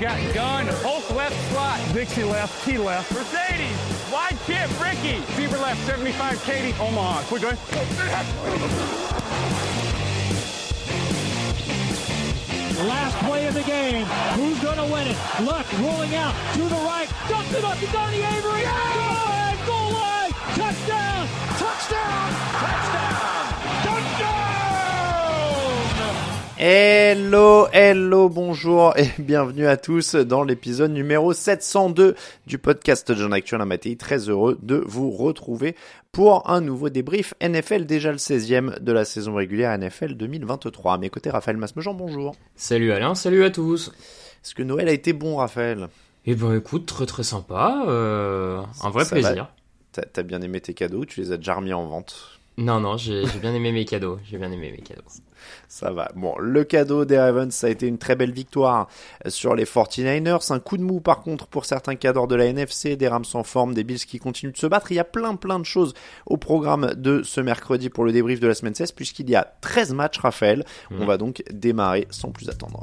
Got gun, Hulk left slot. Dixie left, T left. Mercedes, wide chip, Ricky. Fever left, 75, Katie, Omaha. Quick, go Last play of the game. Who's going to win it? Luck rolling out to the right. Dumps it up to Donnie Avery. Goal line, goal line. Touchdown. Touchdown. Touchdown. Hello, hello, bonjour et bienvenue à tous dans l'épisode numéro 702 du podcast John Actuel Matéi. Très heureux de vous retrouver pour un nouveau débrief NFL, déjà le 16e de la saison régulière NFL 2023. À mes côtés, Raphaël Masmejean, bonjour. Salut Alain, salut à tous. Est-ce que Noël a été bon, Raphaël? Eh ben écoute, très très sympa, euh, un vrai Ça plaisir. T'as t'as bien aimé tes cadeaux Tu les as déjà remis en vente Non, non, j'ai bien aimé mes cadeaux, j'ai bien aimé mes cadeaux. Ça va. Bon, le cadeau des Ravens, ça a été une très belle victoire sur les 49ers. Un coup de mou, par contre, pour certains cadors de la NFC, des Rams en forme, des Bills qui continuent de se battre. Il y a plein, plein de choses au programme de ce mercredi pour le débrief de la semaine 16, puisqu'il y a 13 matchs, Raphaël. On va donc démarrer sans plus attendre.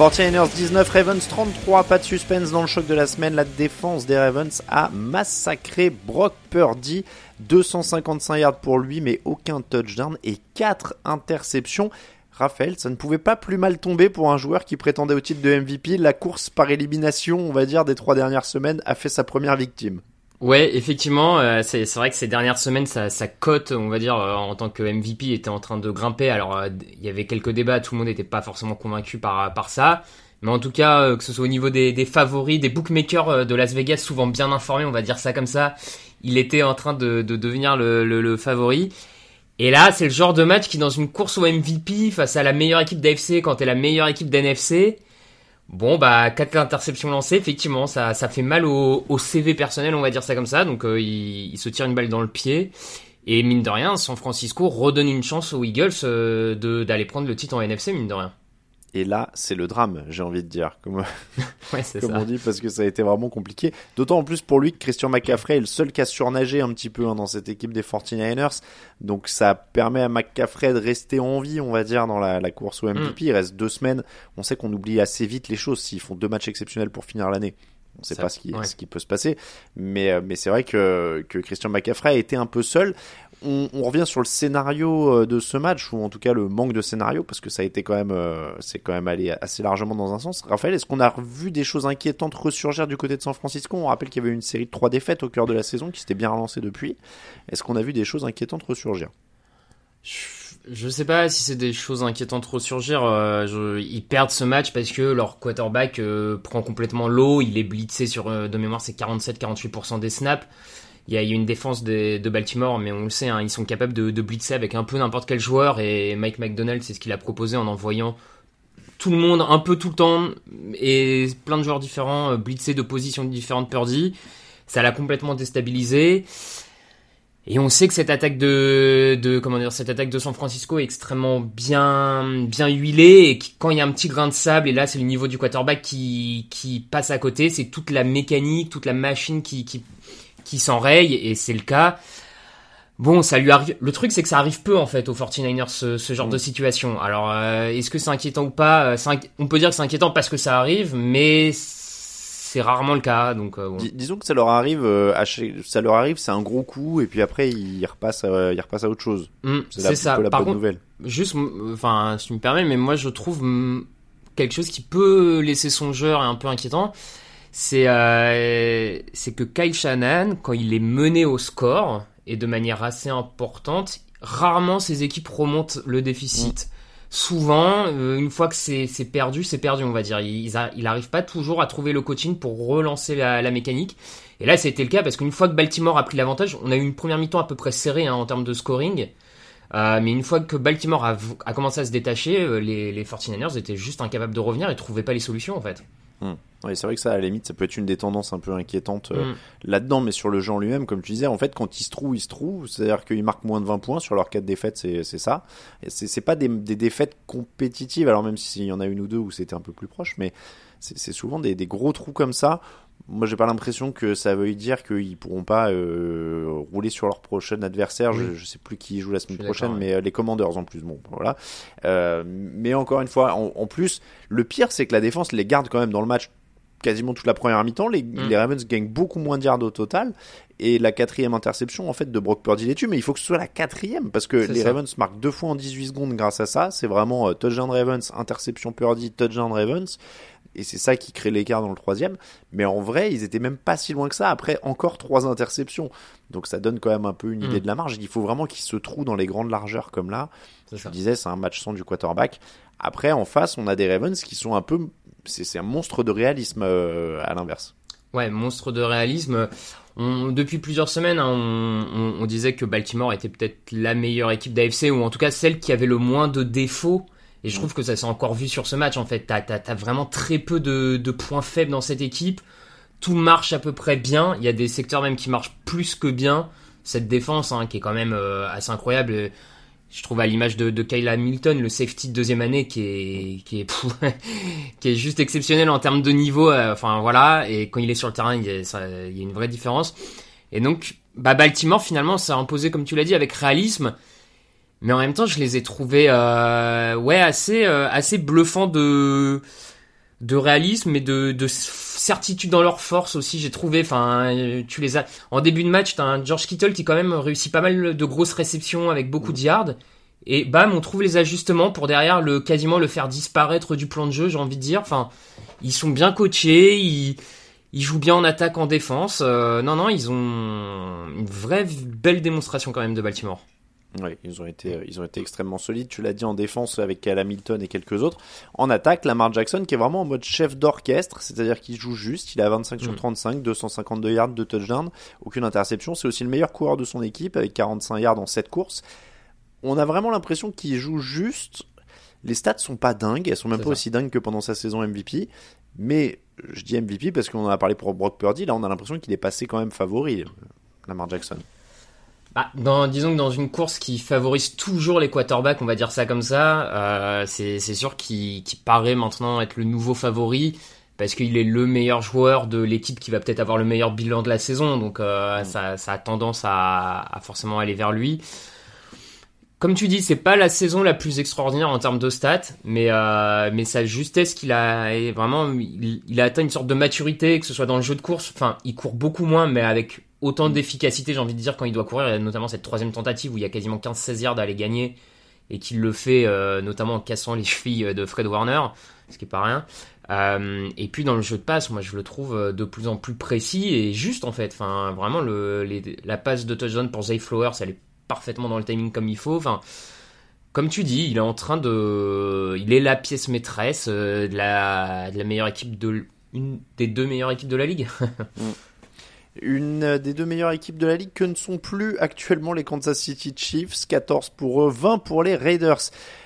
ers 19, Ravens 33, pas de suspense dans le choc de la semaine. La défense des Ravens a massacré Brock Purdy. 255 yards pour lui, mais aucun touchdown et 4 interceptions. Raphaël, ça ne pouvait pas plus mal tomber pour un joueur qui prétendait au titre de MVP. La course par élimination, on va dire, des trois dernières semaines a fait sa première victime. Ouais, effectivement, euh, c'est vrai que ces dernières semaines, sa, sa cote, on va dire, euh, en tant que MVP était en train de grimper. Alors, euh, il y avait quelques débats, tout le monde n'était pas forcément convaincu par, par ça. Mais en tout cas, que ce soit au niveau des, favoris, des bookmakers de Las Vegas, souvent bien informés, on va dire ça comme ça, il était en train de, de devenir le, le, le favori. Et là, c'est le genre de match qui, dans une course au MVP, face à la meilleure équipe d'AFC, quand t'es la meilleure équipe d'NFC, bon, bah, quatre interceptions lancées, effectivement, ça, ça fait mal au, CV personnel, on va dire ça comme ça. Donc, euh, il, il se tire une balle dans le pied. Et mine de rien, San Francisco redonne une chance aux Eagles euh, d'aller prendre le titre en NFC, mine de rien. Et là, c'est le drame, j'ai envie de dire, comme, Ouais, c'est comme ça. on dit, parce que ça a été vraiment compliqué. D'autant en plus pour lui que Christian McCaffrey est le seul qui a surnagé un petit peu hein, dans cette équipe des 49ers. Donc ça permet à McCaffrey de rester en vie, on va dire, dans la, la course au MVP. Il reste deux semaines. On sait qu'on oublie assez vite les choses s'ils font deux matchs exceptionnels pour finir l'année. On sait Ça, pas ce qui, ouais. ce qui peut se passer. Mais, euh, mais c'est vrai que, que Christian McCaffrey a été un peu seul. On, on revient sur le scénario euh, de ce match, ou en tout cas le manque de scénario, parce que ça a été quand même, euh, c'est quand même allé assez largement dans un sens. Raphaël, est-ce qu'on a vu des choses inquiétantes ressurgir du côté de San Francisco? On rappelle qu'il y avait une série de trois défaites au cœur de la saison qui s'était bien relancée depuis. Est-ce qu'on a vu des choses inquiétantes ressurgir? Je- Je sais pas si c'est des choses inquiétantes ressurgir. Euh, je- ils perdent ce match parce que leur quarterback euh, prend complètement l'eau. Il est blitzé sur, euh, de mémoire, c'est 47-48% des snaps. Il y, a, une défense de Baltimore, mais on le sait, hein, ils sont capables de, blitzer avec un peu n'importe quel joueur. Et Mike McDonald, c'est ce qu'il a proposé en envoyant tout le monde un peu tout le temps et plein de joueurs différents, blitzés de positions différentes Purdy. Ça l'a complètement déstabilisé. Et on sait que cette attaque de, comment dire cette attaque de San Francisco est extrêmement bien bien huilée et quand il y a un petit grain de sable et là c'est le niveau du quarterback qui qui passe à côté, c'est toute la mécanique, toute la machine qui qui s'enraye et c'est le cas. Bon, ça lui arrive. Le truc, c'est que ça arrive peu en fait aux 49ers ce, ce genre de situation. Alors, euh, est-ce que c'est inquiétant ou pas? Euh, On peut dire que c'est inquiétant parce que ça arrive, mais c'est rarement le cas. Donc, euh, disons que ça leur arrive, à ça leur arrive, c'est un gros coup et puis après ils repassent, à, ils repassent à autre chose. Mmh, c'est ça. La Par contre, nouvelle. juste, enfin, si tu me permets, mais moi je trouve quelque chose qui peut laisser songeur et un peu inquiétant c'est c'est que Kyle Shannon, quand il est mené au score, et de manière assez importante, rarement ces équipes remontent le déficit. Mm. Souvent, euh, une fois que c'est perdu, c'est perdu, on va dire. Ils n'arrivent pas toujours à trouver le coaching pour relancer la, mécanique. Et là, c'était le cas parce qu'une fois que Baltimore a pris l'avantage, on a eu une première mi-temps à peu près serrée hein, en termes de scoring. Euh, mais une fois que Baltimore a, commencé à se détacher, euh, les, les 49ers étaient juste incapables de revenir et trouvaient pas les solutions en fait. Hmm. Oui, c'est vrai que ça, à la limite, ça peut être une des tendances un peu inquiétantes euh, hmm. là-dedans, mais sur le en lui-même, comme tu disais, en fait, quand ils se trouvent, ils se trouvent. C'est-à-dire qu'ils marquent moins de 20 points sur leurs 4 défaites, c'est ça. C'est pas des, des, défaites compétitives, alors même s'il y en a une ou deux où c'était un peu plus proche, mais c'est souvent des, des, gros trous comme ça moi, j'ai pas l'impression que ça veuille dire qu'ils pourront pas euh, rouler sur leur prochain adversaire. Je, je, sais plus qui joue la semaine prochaine, mais euh, les Commanders en plus. Bon, voilà. Euh, mais encore une fois, en, plus, le pire, c'est que la défense les garde quand même dans le match quasiment toute la première mi-temps. Les, mm. les, Ravens gagnent beaucoup moins de yards au total. Et la quatrième interception, en fait, de Brock Purdy les tue. Mais il faut que ce soit la quatrième. Parce que les Ravens marquent deux fois en 18 secondes grâce à ça. C'est vraiment touchdown Ravens, interception Purdy, touchdown Ravens et c'est ça qui crée l'écart dans le troisième. Mais en vrai, ils étaient même pas si loin que ça. Après, encore trois interceptions. Donc ça donne quand même un peu une idée mm. de la marge. Il faut vraiment qu'ils se trouvent dans les grandes largeurs comme là. Je disais, c'est un match sans du quarterback. Après, en face, on a des Ravens qui sont un peu. C'est un monstre de réalisme euh, à l'inverse. Ouais, monstre de réalisme. depuis plusieurs semaines, hein, on, on, disait que Baltimore était peut-être la meilleure équipe d'AFC, ou en tout cas celle qui avait le moins de défauts et je trouve que ça s'est encore vu sur ce match en fait. T'as as, vraiment très peu de, de, points faibles dans cette équipe. Tout marche à peu près bien. Il y a des secteurs même qui marchent plus que bien. Cette défense hein, qui est quand même euh, assez incroyable. Je trouve à l'image de, de Kyle Hamilton, le safety de deuxième année qui est qui est qui est juste exceptionnel en termes de niveau. Euh, enfin voilà. Et quand il est sur le terrain, il y a, une vraie différence. Et donc, bah Baltimore finalement, ça a imposé comme tu l'as dit avec réalisme mais en même temps je les ai trouvés euh, ouais assez euh, assez bluffants de de réalisme et de certitude dans leur force aussi j'ai trouvé. Enfin tu les as en début de match t'as un George Kittle qui quand même réussit pas mal de grosses réceptions avec beaucoup de yards. Et bam on trouve les ajustements pour derrière le quasiment le faire disparaître du plan de jeu j'ai envie de dire. Enfin ils sont bien coachés ils ils jouent bien en attaque en défense. Euh, non non ils ont une vraie belle démonstration quand même de Baltimore oui, ils ont été, euh, ils ont été extrêmement solides. Tu l'as dit en défense avec Cal Hamilton et quelques autres. En attaque, Lamar Jackson qui est vraiment en mode chef d'orchestre, c'est-à-dire qu'il joue juste. Il a 25 sur 35, 252 yards, de touchdown, aucune interception. C'est aussi le meilleur coureur de son équipe avec 45 yards en 7 courses. On a vraiment l'impression qu'il joue juste. Les stats sont pas dingues, elles sont même pas aussi dingues que pendant sa saison MVP. Mais je dis MVP parce qu'on en a parlé pour Brock Purdy. Là, on a l'impression qu'il est passé quand même favori, Lamar Jackson. Bah, dans, disons que dans une course qui favorise toujours les quarterbacks, on va dire ça comme ça, euh, c'est sûr qu'il paraît maintenant être le nouveau favori parce qu'il est le meilleur joueur de l'équipe qui va peut-être avoir le meilleur bilan de la saison, donc euh, mm. ça, ça, a tendance à, à, forcément aller vers lui. Comme tu dis, c'est pas la saison la plus extraordinaire en termes de stats, mais euh, mais sa justesse qu'il a vraiment, il, il, a atteint une sorte de maturité, que ce soit dans le jeu de course. Enfin, il court beaucoup moins, mais avec autant mm. d'efficacité, j'ai envie de dire, quand il doit courir. notamment cette troisième tentative où il y a quasiment 15-16 yards à aller gagner et qu'il le fait euh, notamment en cassant les chevilles de Fred Warner, ce qui est pas rien. Euh, et puis dans le jeu de passe, moi je le trouve euh, de plus en plus précis et juste en fait. Enfin, vraiment le, la passe de touchdown pour Zay Flowers, elle est parfaitement dans le timing comme il faut. Enfin, comme tu dis, il est en train de, il est la pièce maîtresse de, la, de la meilleure équipe de une des deux meilleures équipes de la ligue. Mm. Une des deux meilleures équipes de la ligue que ne sont plus actuellement les Kansas City Chiefs. 14 pour eux, 20 pour les Raiders.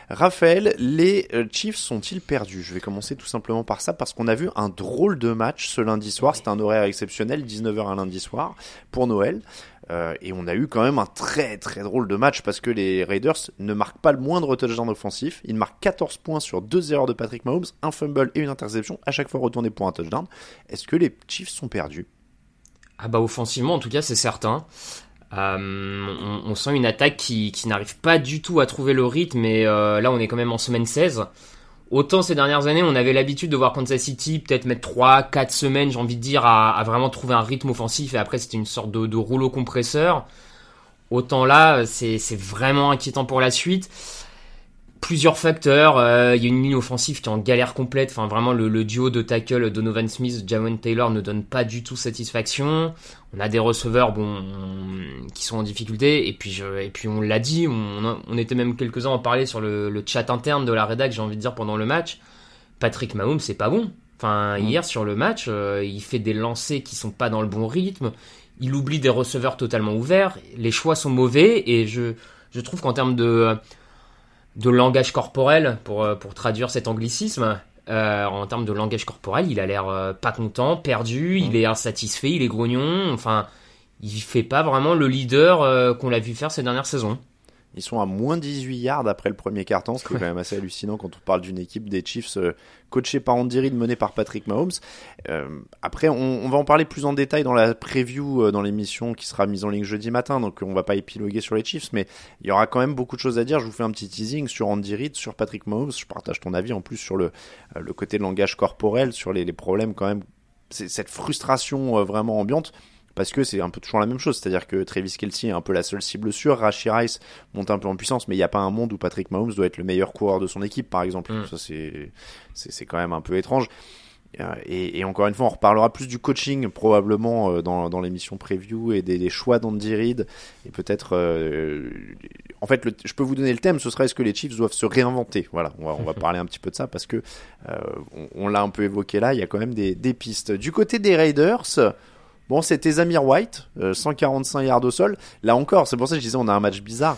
Raphaël, les euh, Chiefs sont-ils perdus? Je vais commencer tout simplement par ça parce qu'on a vu un drôle de match ce lundi soir. C'était un horaire exceptionnel, 19h un lundi soir pour Noël. Euh, et on a eu quand même un très très drôle de match parce que les Raiders ne marquent pas le moindre touchdown offensif. Ils marquent 14 points sur deux erreurs de Patrick Mahomes, un fumble et une interception, à chaque fois retourné pour un touchdown. Est-ce que les Chiefs sont perdus? Ah bah offensivement en tout cas c'est certain. Euh, on, sent une attaque qui, qui n'arrive pas du tout à trouver le rythme et euh, là on est quand même en semaine 16. Autant ces dernières années, on avait l'habitude de voir Kansas City peut-être mettre 3, 4 semaines, j'ai envie de dire, à, vraiment trouver un rythme offensif et après c'était une sorte de, rouleau compresseur. Autant là, c'est vraiment inquiétant pour la suite plusieurs facteurs. Euh, il y a une ligne offensive qui est en galère complète. Enfin, vraiment, le, le duo de tackle Donovan Smith, Jawan Taylor ne donne pas du tout satisfaction. On a des receveurs, bon, qui sont en difficulté. Et puis, je, et puis on l'a dit, on, on, était même quelques-uns à en parler sur le, le, chat interne de la rédac, j'ai envie de dire, pendant le match. Patrick Mahomes, c'est pas bon. Enfin, mmh. hier sur le match, euh, il fait des lancers qui sont pas dans le bon rythme. Il oublie des receveurs totalement ouverts. Les choix sont mauvais. Et je, je trouve qu'en termes de de langage corporel, pour, euh, pour traduire cet anglicisme, euh, en termes de langage corporel, il a l'air euh, pas content, perdu, il est insatisfait, il est grognon, enfin, il fait pas vraiment le leader euh, qu'on l'a vu faire ces dernières saisons. Ils sont à moins 18 yards après le premier carton, ce qui est quand même assez hallucinant quand on parle d'une équipe des Chiefs euh, coachée par Andy Reid, menée par Patrick Mahomes. Euh, après, on, on, va en parler plus en détail dans la preview, euh, dans l'émission qui sera mise en ligne jeudi matin, donc on va pas épiloguer sur les Chiefs, mais il y aura quand même beaucoup de choses à dire. Je vous fais un petit teasing sur Andy Reid, sur Patrick Mahomes. Je partage ton avis en plus sur le, le côté de langage corporel, sur les, les problèmes quand même, cette frustration vraiment ambiante parce que c'est un peu toujours la même chose, c'est-à-dire que Travis Kelsey est un peu la seule cible sûre, Rashi Rice monte un peu en puissance, mais il n'y a pas un monde où Patrick Mahomes doit être le meilleur coureur de son équipe, par exemple. Mm. Ça, c'est, c'est, quand même un peu étrange. Et, et, encore une fois, on reparlera plus du coaching probablement euh, dans, dans l'émission preview et des, des choix d'Andy Reid et peut-être. Euh, en fait, le, je peux vous donner le thème. Ce serait est-ce que les Chiefs doivent se réinventer? Voilà, on va, on va parler un petit peu de ça parce que euh, on, on l'a un peu évoqué là. Il y a quand même des, des pistes. Du côté des Raiders. Bon, c'était Zamir White, euh, 145 yards au sol. Là encore, c'est pour ça que je disais on a un match bizarre.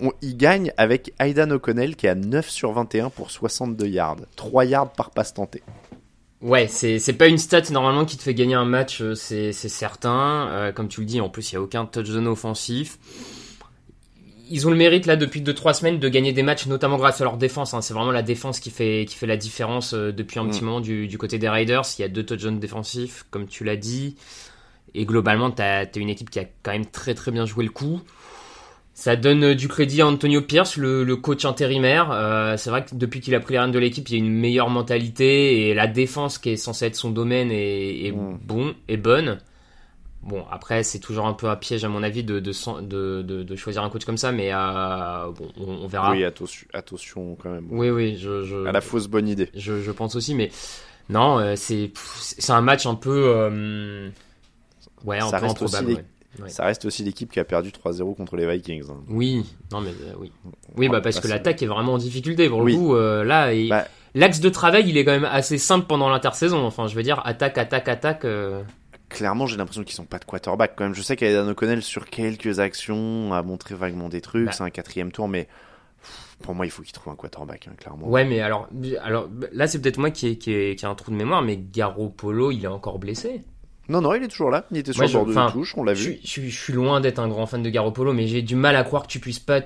On, il gagne avec Aidan O'Connell qui est à 9 sur 21 pour 62 yards. 3 yards par passe tentée. Ouais, c'est, c'est pas une stat normalement qui te fait gagner un match, c'est, c'est certain. Euh, comme tu le dis, en plus, il n'y a aucun touchdown offensif. Ils ont le mérite là depuis 2-3 semaines de gagner des matchs, notamment grâce à leur défense. Hein. C'est vraiment la défense qui fait, qui fait la différence euh, depuis un mm. petit moment du, du côté des Raiders. Il y a deux touchdowns défensifs, comme tu l'as dit. Et globalement, tu as, une équipe qui a quand même très très bien joué le coup. Ça donne euh, du crédit à Antonio Pierce, le, le coach intérimaire. Euh, c'est vrai que depuis qu'il a pris les rênes de l'équipe, il y a une meilleure mentalité et la défense qui est censée être son domaine est, est mmh. bon et bonne. Bon, après, c'est toujours un peu un piège à mon avis de, de, de, de, choisir un coach comme ça, mais euh, bon, on, on, verra. Oui, attention, attention quand même. Oui, oui, je, je, à la fausse bonne idée. Je, je pense aussi, mais non, c'est c'est un match un peu. Euh, Ouais, ça reste, aussi ouais. ça reste aussi l'équipe qui a perdu 3-0 contre les Vikings. Hein. Oui, non mais euh, oui. Oui, bah parce que l'attaque est vraiment en difficulté pour oui. le coup. Euh, là, et... bah... l'axe de travail, il est quand même assez simple pendant l'intersaison. Enfin, je veux dire, attaque, attaque, attaque. Euh... Clairement, j'ai l'impression qu'ils sont pas de quarterback quand même. Je sais qu'Aidan O'Connell sur quelques actions a montré vaguement des trucs. Bah. C'est un quatrième tour, mais pour moi, il faut qu'il trouve un quarterback, hein, clairement. Ouais, mais alors, alors là, c'est peut-être moi qui ai, qui, ai, qui ai un trou de mémoire, mais Garoppolo, il est encore blessé. Non, non, il est toujours là. Il était sur le bord de touche, on l'a vu. Je, je, je, suis loin d'être un grand fan de Garoppolo, mais j'ai du mal à croire que tu puisses pas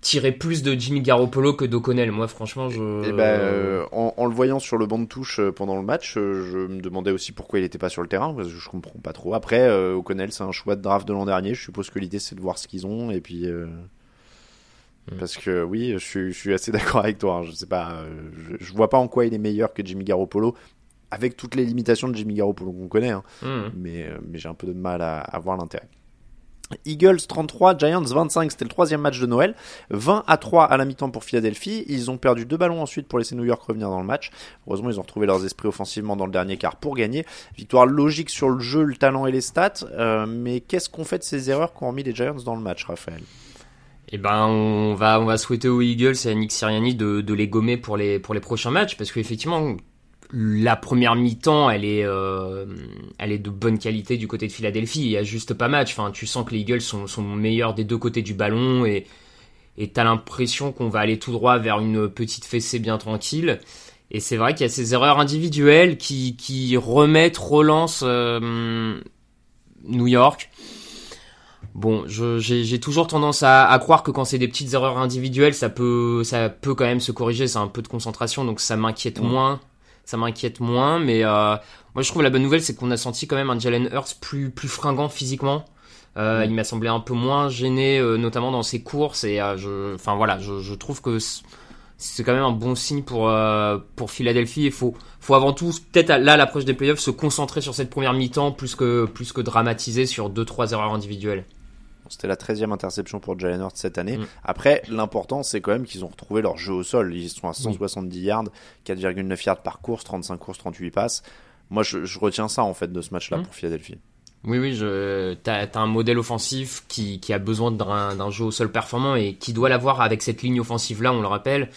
tirer plus de Jimmy Garoppolo que d'O'Connell. Moi, franchement, je. Eh ben, euh, en, en, le voyant sur le banc de touche euh, pendant le match, euh, je me demandais aussi pourquoi il n'était pas sur le terrain, parce que je comprends pas trop. Après, euh, O'Connell, c'est un choix de draft de l'an dernier. Je suppose que l'idée, c'est de voir ce qu'ils ont, et puis. Euh... Mm. Parce que oui, je suis, je suis assez d'accord avec toi. Hein. Je sais pas, je, je vois pas en quoi il est meilleur que Jimmy Garoppolo avec toutes les limitations de Jimmy Garoppolo qu'on connaît, hein. mmh. mais, euh, mais j'ai un peu de mal à, à voir l'intérêt. Eagles 33, Giants 25, c'était le troisième match de Noël. 20 à 3 à la mi-temps pour Philadelphie. Ils ont perdu deux ballons ensuite pour laisser New York revenir dans le match. Heureusement, ils ont retrouvé leurs esprits offensivement dans le dernier quart pour gagner. Victoire logique sur le jeu, le talent et les stats. Euh, mais qu'est-ce qu'on fait de ces erreurs qu'ont mis les Giants dans le match, Raphaël? Eh ben, on va, on va souhaiter aux Eagles et à Nick Sirianni de, de les gommer pour les, pour les prochains matchs parce qu'effectivement, la première mi-temps, elle est, euh, elle est de bonne qualité du côté de Philadelphie. Il y a juste pas match. Enfin, tu sens que les Eagles sont, sont meilleurs des deux côtés du ballon et et t'as l'impression qu'on va aller tout droit vers une petite fessée bien tranquille. Et c'est vrai qu'il y a ces erreurs individuelles qui, qui remettent, relancent euh, New York. Bon, j'ai toujours tendance à, à, croire que quand c'est des petites erreurs individuelles, ça peut, ça peut quand même se corriger. C'est un peu de concentration, donc ça m'inquiète moins. Ça m'inquiète moins, mais euh, moi je trouve la bonne nouvelle, c'est qu'on a senti quand même un Jalen Hurts plus, plus fringant physiquement. Euh, il m'a semblé un peu moins gêné, euh, notamment dans ses courses. Et euh, je, enfin voilà, je, je trouve que c'est quand même un bon signe pour pour Philadelphie. Il faut faut avant tout peut-être là l'approche des playoffs se concentrer sur cette première mi-temps plus que plus que dramatiser sur deux trois erreurs individuelles. C'était la 13e interception pour Jalen Hurts cette année. Mm. Après, l'important, c'est quand même qu'ils ont retrouvé leur jeu au sol. Ils sont à 170 yards, 4,9 yards par course, 35 courses, 38 passes. Moi, je, je retiens ça en fait de ce match-là mm. pour Philadelphie. Oui, oui, je... t'as as un modèle offensif qui, qui a besoin d'un jeu au sol performant et qui doit l'avoir avec cette ligne offensive-là, on le rappelle.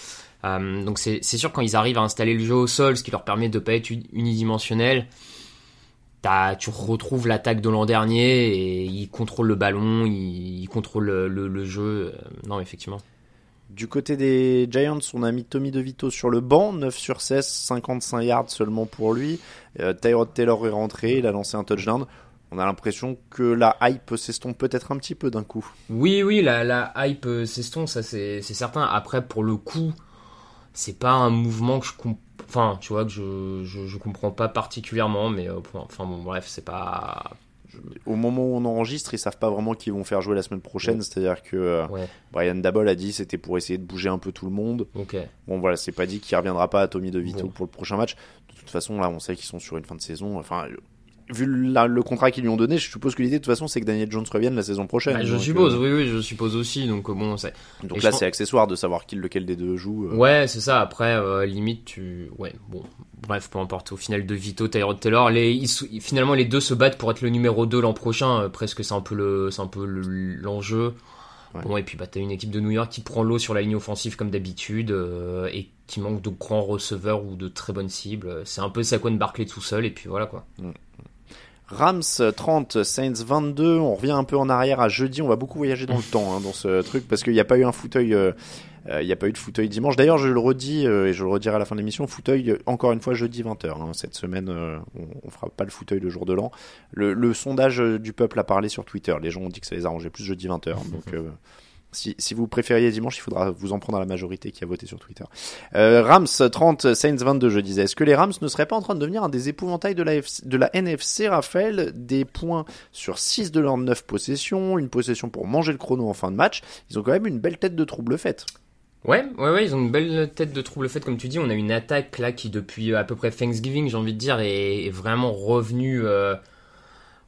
Euh, donc c'est sûr quand ils arrivent à installer le jeu au sol, ce qui leur permet de pas être unidimensionnel, tu retrouves l'attaque de l'an dernier et ils contrôlent le ballon, ils, contrôlent le, le, jeu. Euh, non, effectivement. Du côté des Giants, on a mis Tommy DeVito sur le banc, 9 sur 16, 55 yards seulement pour lui. Euh, Tyrod Taylor est rentré, il a lancé un touchdown on a l'impression que la hype s'estompe peut-être un petit peu d'un coup. Oui, oui, la, la hype s'estompe, ça c'est certain. Après, pour le coup, c'est pas un mouvement que je comprends. Enfin, tu vois, que je, je, comprends pas particulièrement, mais euh, enfin bon, bref, c'est pas. Au moment où on enregistre, ils savent pas vraiment qui vont faire jouer la semaine prochaine. C'est-à-dire que euh, Brian Dabol a dit c'était pour essayer de bouger un peu tout le monde. Bon voilà, c'est pas dit qu'il reviendra pas à Tommy DeVito pour le prochain match. De toute façon, là, on sait qu'ils sont sur une fin de saison. Enfin, vu le contrat qu'ils lui ont donné, je suppose que l'idée de toute façon c'est que Daniel Jones revienne la saison prochaine. Bah, je suppose, euh, oui, oui, je suppose aussi. Donc euh, bon, c'est. Donc là, c'est accessoire de savoir qui, lequel des deux joue. Euh. Ouais, c'est ça. Après, limite, tu, ouais, bon, bref, peu importe. Au final, de Vito, Tyrod Taylor, les, finalement, les deux se battent pour être le numéro 2 l'an prochain. presque, c'est un peu le, c'est un peu l'enjeu. Bon, et puis bah, t'as une équipe de New York qui prend l'eau sur la ligne offensive comme d'habitude et qui manque de grands receveurs ou de très bonnes cibles. C'est un peu Saquon Barkley tout seul et puis voilà quoi. Mm. Rams 30, Saints 22. On revient un peu en arrière à jeudi. On va beaucoup voyager dans le temps hein, dans ce truc parce qu'il n'y a pas eu un fauteuil. Euh, euh, il n'y a pas eu de fauteuil dimanche. D'ailleurs, je le redis euh, et je le redirai à la fin de l'émission. Fauteuil, encore une fois, jeudi 20h. Hein. Cette semaine, on, on fera pas le fauteuil le jour de l'an. Le, le, sondage du peuple a parlé sur Twitter. Les gens ont dit que ça les arrangeait plus jeudi 20h. Donc, si, vous préfériez dimanche, il faudra vous en prendre à la majorité qui a voté sur Twitter. Euh, Rams 30, Saints 22, je disais. Est-ce que les Rams ne seraient pas en train de devenir un des épouvantails de la, de la NFC, Raphaël? Des points sur 6 de leurs 9 possessions, une possession pour manger le chrono en fin de match. Ils ont quand même une belle tête de trouble faite. Ouais, ouais, ouais, ils ont une belle tête de trouble faite, comme tu dis. On a une attaque là qui, depuis à peu près Thanksgiving, j'ai envie de dire, est, vraiment revenue. Euh,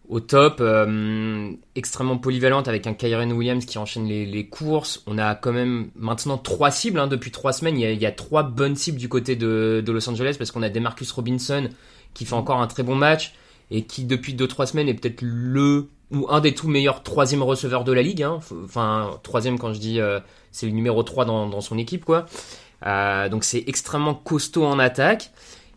au top, euh, extrêmement polyvalente avec un Kyren Williams qui enchaîne les, courses. On a quand même maintenant trois cibles hein, depuis trois semaines. Il y, a, trois bonnes cibles du côté de, Los Angeles parce qu'on a Demarcus Robinson qui fait encore un très bon match et qui depuis deux trois semaines est peut-être le ou un des tout meilleurs troisième receveurs de la ligue. Hein. Enfin troisième quand je dis euh, c'est le numéro 3 dans, son équipe quoi. Euh, donc c'est extrêmement costaud en attaque.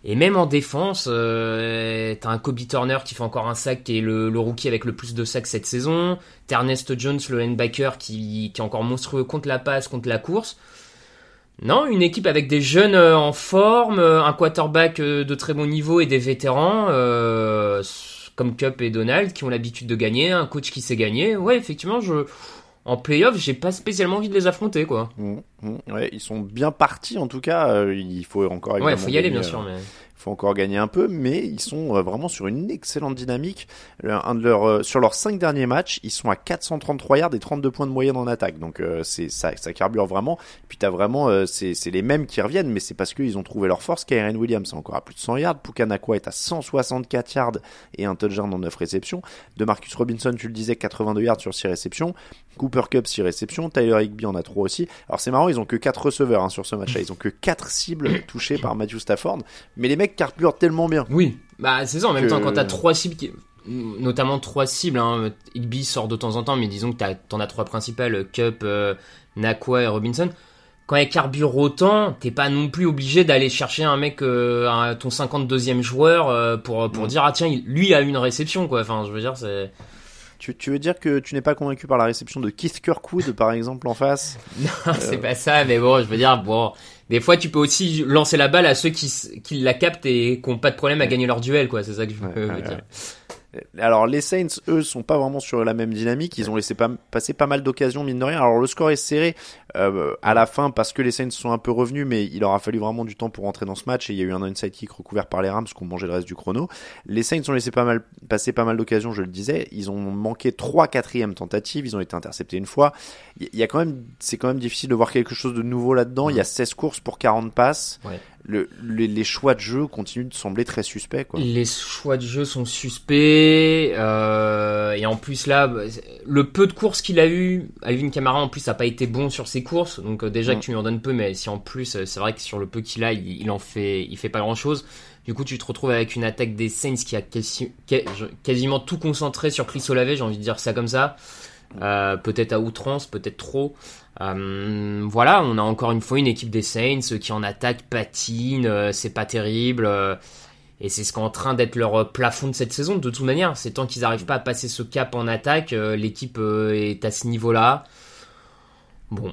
Et même en défense, euh, t'as un Kobe Turner qui fait encore un sac, qui est le, rookie avec le plus de sacs cette saison. T'as Ernest Jones, le linebacker, qui, qui est encore monstrueux contre la passe, contre la course. Non, une équipe avec des jeunes euh, en forme, euh, un quarterback de très bon niveau et des vétérans comme Cup et Donald qui ont l'habitude de gagner, un coach qui sait gagner. Ouais, effectivement, je en playoff, j'ai pas spécialement envie de les affronter, quoi. Mmh, mmh. ouais, ils sont bien partis, en tout cas. il faut encore. Ouais, il faut y aller, bien sûr, mais faut encore gagner un peu, mais ils sont euh, vraiment sur une excellente dynamique. Un de leurs, euh, sur leurs cinq derniers matchs, ils sont à 433 yards et 32 points de moyenne en attaque. Donc euh, c'est ça, ça carbure vraiment. Puis t'as vraiment, c'est, c'est les mêmes qui reviennent, mais c'est parce qu'ils ont trouvé leur force. Kyren Williams est encore à plus de 100 yards, Pukanakwa est à 164 yards et un touchdown en 9 réceptions. De Marcus Robinson, tu le disais, 82 yards sur 6 réceptions. Cooper Cup 6 réceptions, Tyler Higby en a 3 aussi. Alors c'est marrant, ils ont que 4 receveurs hein, sur ce match-là, ils ont que 4 cibles touchées par Matthew Stafford, mais les mecs carburent tellement bien. Oui, bah c'est ça. En même temps, quand t'as trois cibles, notamment trois cibles, hein, Higby sort de temps en temps, mais disons que t'en as trois principales, Cup, euh, Nakwa et Robinson. quand elle carbure autant, t'es pas non plus obligé d'aller chercher un mec, euh, un- ton 52e joueur euh, pour pour Mm. dire ah tiens il- lui a une réception quoi. Enfin je veux dire c'est Tu, tu veux dire que tu n'es pas convaincu par la réception de Keith Kirkwood, par exemple, en face non c'est pas ça mais bon je veux dire bon des fois tu peux aussi lancer la balle à ceux qui la captent et qui ont pas de problème à gagner leur duel quoi. C'est ça que je veux, ouais, dire. ouais. Alors les Saints, eux, sont pas vraiment sur la même dynamique. Ils ont laissé pas, passer pas mal d'occasions, mine de rien. Alors le score est serré euh, à la fin parce que les Saints sont un peu revenus, mais il aura fallu vraiment du temps pour rentrer dans ce match et il y a eu un onside kick recouvert par les Rams qui ont mangé le reste du chrono. Les Saints ont laissé pas mal, passer pas mal d'occasions, je le disais. Ils ont manqué trois quatrièmes tentatives. Ils ont été interceptés une fois. Il y a quand même, c'est quand même difficile de voir quelque chose de nouveau là-dedans. Il y a 16 courses pour 40 passes. Ouais. Le, les, les choix de jeu continuent de sembler très suspects. Quoi. Les choix de jeu sont suspects euh, et en plus là, le peu de courses qu'il a eu, Alvin Kamara en plus ça a pas été bon sur ses courses, donc euh, déjà Mm. que tu lui en donnes peu, mais si en plus euh, c'est vrai que sur le peu qu'il a, il, il en fait, il fait pas grand chose. Du coup, tu te retrouves avec une attaque des Saints qui a quasi- quasi- quasiment tout concentré sur Chris Olave, j'ai envie de dire ça comme ça. Euh, peut-être à outrance, peut-être trop. Euh, voilà, on a encore une fois une équipe des Saints qui en attaque patine, euh, c'est pas terrible. et c'est ce qui est en train d'être leur plafond de cette saison. De toute manière, c'est tant qu'ils n'arrivent pas à passer ce cap en attaque, l'équipe est à ce niveau-là. Bon,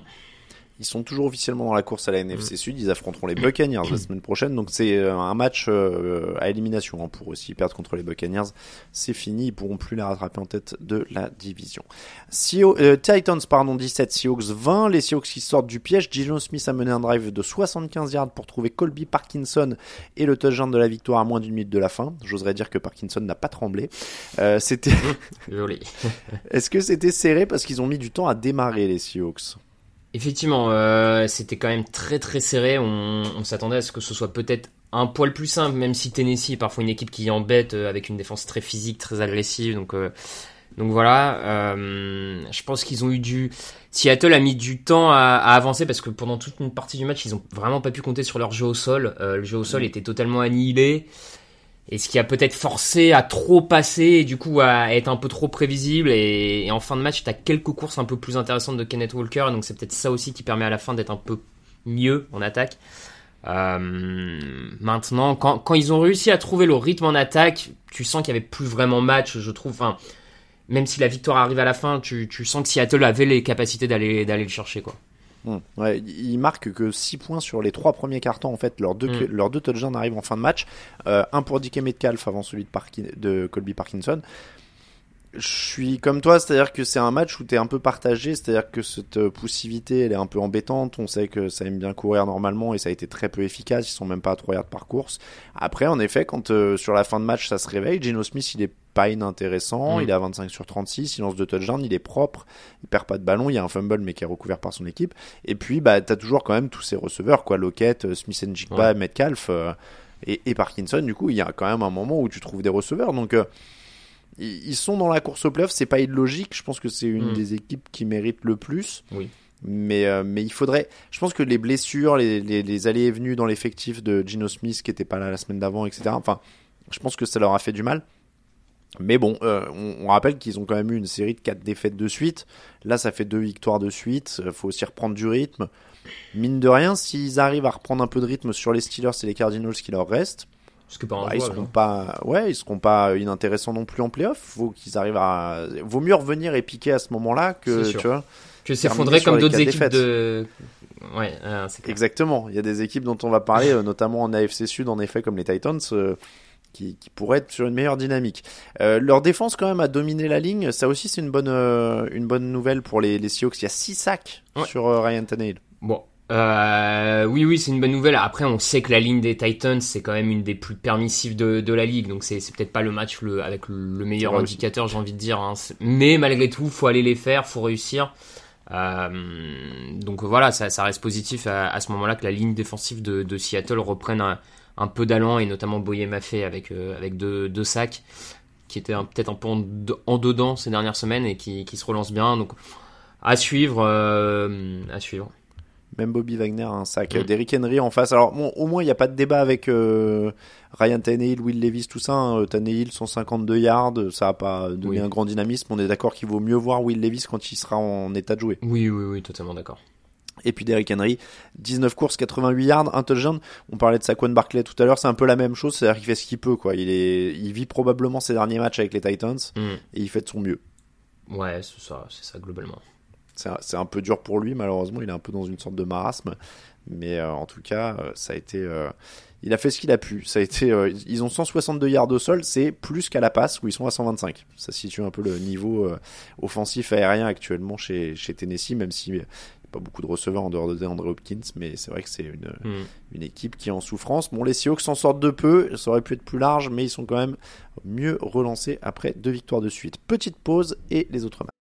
Ils sont toujours officiellement dans la course à la Mm. NFC Sud. Ils affronteront les Buccaneers la semaine prochaine. Donc c'est euh, un match euh, à élimination hein, pour aussi perdre contre les Buccaneers. C'est fini. Ils pourront plus les rattraper en tête de la division. Seahawks- euh, Titans pardon 17, Seahawks 20. Les Seahawks qui sortent du piège. Gino Smith a mené un drive de 75 yards pour trouver Colby Parkinson et le touchdown de la victoire à moins d'une minute de la fin. J'oserais dire que Parkinson n'a pas tremblé. Euh, c'était. joli. Est-ce que c'était serré parce qu'ils ont mis du temps à démarrer les Seahawks? Effectivement, euh, c'était quand même très très serré. On, on s'attendait à ce que ce soit peut-être un poil plus simple, même si Tennessee est parfois une équipe qui embête euh, avec une défense très physique, très agressive. Donc, euh, donc voilà. euh, je pense qu'ils ont eu du. Seattle a mis du temps à, à avancer parce que pendant toute une partie du match, ils ont vraiment pas pu compter sur leur jeu au sol. Euh, le jeu au sol était totalement annihilé. Et ce qui a peut-être forcé à trop passer et du coup à être un peu trop prévisible. Et, en fin de match, t'as quelques courses un peu plus intéressantes de Kenneth Walker. Donc c'est peut-être ça aussi qui permet à la fin d'être un peu mieux en attaque. Euh, maintenant, quand, quand ils ont réussi à trouver le rythme en attaque, tu sens qu'il y avait plus vraiment match, je trouve. Enfin, même si la victoire arrive à la fin, tu, tu sens que Seattle avait les capacités d'aller d'aller le chercher, quoi. Ouais, ils marquent que 6 points sur les trois premiers cartons en fait. Leurs deux, Mm. leurs deux touchdowns arrivent en fin de match. Euh, un pour DK Metcalf avant celui de, Parkin- de Colby Parkinson. Je suis comme toi, c'est-à-dire que c'est un match où tu es un peu partagé, c'est-à-dire que cette poussivité elle est un peu embêtante. On sait que ça aime bien courir normalement et ça a été très peu efficace. Ils sont même pas à 3 yards par course. Après, en effet, quand euh, sur la fin de match ça se réveille, Geno Smith il est pas inintéressant. Mm. Il est à 25 sur 36, il lance deux touchdowns, il est propre, il perd pas de ballon. Il y a un fumble mais qui est recouvert par son équipe. Et puis, bah, t'as toujours quand même tous ces receveurs, quoi. Lockett, euh, Smith and Jigba, Ouais. Metcalf euh, et, et Parkinson. Du coup, il y a quand même un moment où tu trouves des receveurs. Donc, euh, ils sont dans la course au playoff. C'est pas illogique. Je pense que c'est une Mm. des équipes qui mérite le plus. Oui. Mais, euh, mais il faudrait. Je pense que les blessures, les, les, les allées et venues dans l'effectif de Gino Smith qui était pas là la semaine d'avant, etc. Enfin, je pense que ça leur a fait du mal. Mais bon, euh, on, on rappelle qu'ils ont quand même eu une série de quatre défaites de suite. Là, ça fait deux victoires de suite. Euh, faut aussi reprendre du rythme. Mine de rien, s'ils arrivent à reprendre un peu de rythme sur les Steelers et les Cardinals qui leur restent, Ce que pas bah, ils seront pas, ouais, ils seront pas inintéressants non plus en playoff. Faut qu'ils arrivent à, vaut mieux revenir et piquer à ce moment-là que, tu vois. Que s'effondrer comme d'autres équipes défaites. de. Ouais, euh, clair. Exactement. Il y a des équipes dont on va parler, euh, notamment en AFC Sud, en effet, comme les Titans, euh, qui, qui pourraient être sur une meilleure dynamique. Euh, leur défense, quand même, a dominé la ligne. Ça aussi, c'est une bonne, euh, une bonne nouvelle pour les, les Seahawks. Il y a 6 sacs Ouais. sur euh, Ryan Tannehill. Bon. Euh, oui, oui, c'est une bonne nouvelle. Après, on sait que la ligne des Titans, c'est quand même une des plus permissives de, de la ligue. Donc, c'est peut-être pas le match le, avec le, le meilleur indicateur, j'ai envie de dire. hein. Mais malgré tout, faut aller les faire, faut réussir. Euh, donc voilà, ça, ça reste positif à, à ce moment-là que la ligne défensive de, de Seattle reprenne un, un peu d'allant et notamment Boyer Maffei avec, euh, avec deux, deux sacs qui étaient un- peut-être un peu en, en dedans ces dernières semaines et qui, qui se relancent bien. Donc à suivre, à suivre. Même Bobby Wagner a un sac. Mm. Euh, Derrick Henry en face. Alors, bon, au moins, il n'y a pas de débat avec euh, Ryan Tannehill, Will Levis, tout ça. hein. Euh, Tannehill, 152 yards, ça n'a pas donné Oui. un grand dynamisme. On est d'accord qu'il vaut mieux voir Will Levis quand il sera en état de jouer. Oui, oui, oui, totalement d'accord. Et puis Derrick Henry, 19 courses, 88 yards, un touchdown. On parlait de Saquon Barkley tout à l'heure, c'est un peu la même chose, c'est-à-dire qu'il fait ce qu'il peut, quoi. Il est, il vit probablement ses derniers matchs avec les Titans Mm. et il fait de son mieux. Ouais, c'est ça, c'est ça globalement. C'est un, peu dur pour lui, malheureusement, il est un peu dans une sorte de marasme. Mais euh, en tout cas, euh, ça a été, euh, il a fait ce qu'il a pu. Ça a été, euh, ils ont 162 yards au sol, c'est plus qu'à la passe où ils sont à 125. Ça situe un peu le niveau euh, offensif aérien actuellement chez, chez Tennessee, même si il y a pas beaucoup de receveurs en dehors de DeAndre Hopkins, mais c'est vrai que c'est une, Mm. une équipe qui est en souffrance. Bon, les Seahawks s'en sortent de peu, ça aurait pu être plus large, mais ils sont quand même mieux relancés après deux victoires de suite. Petite pause et les autres matchs.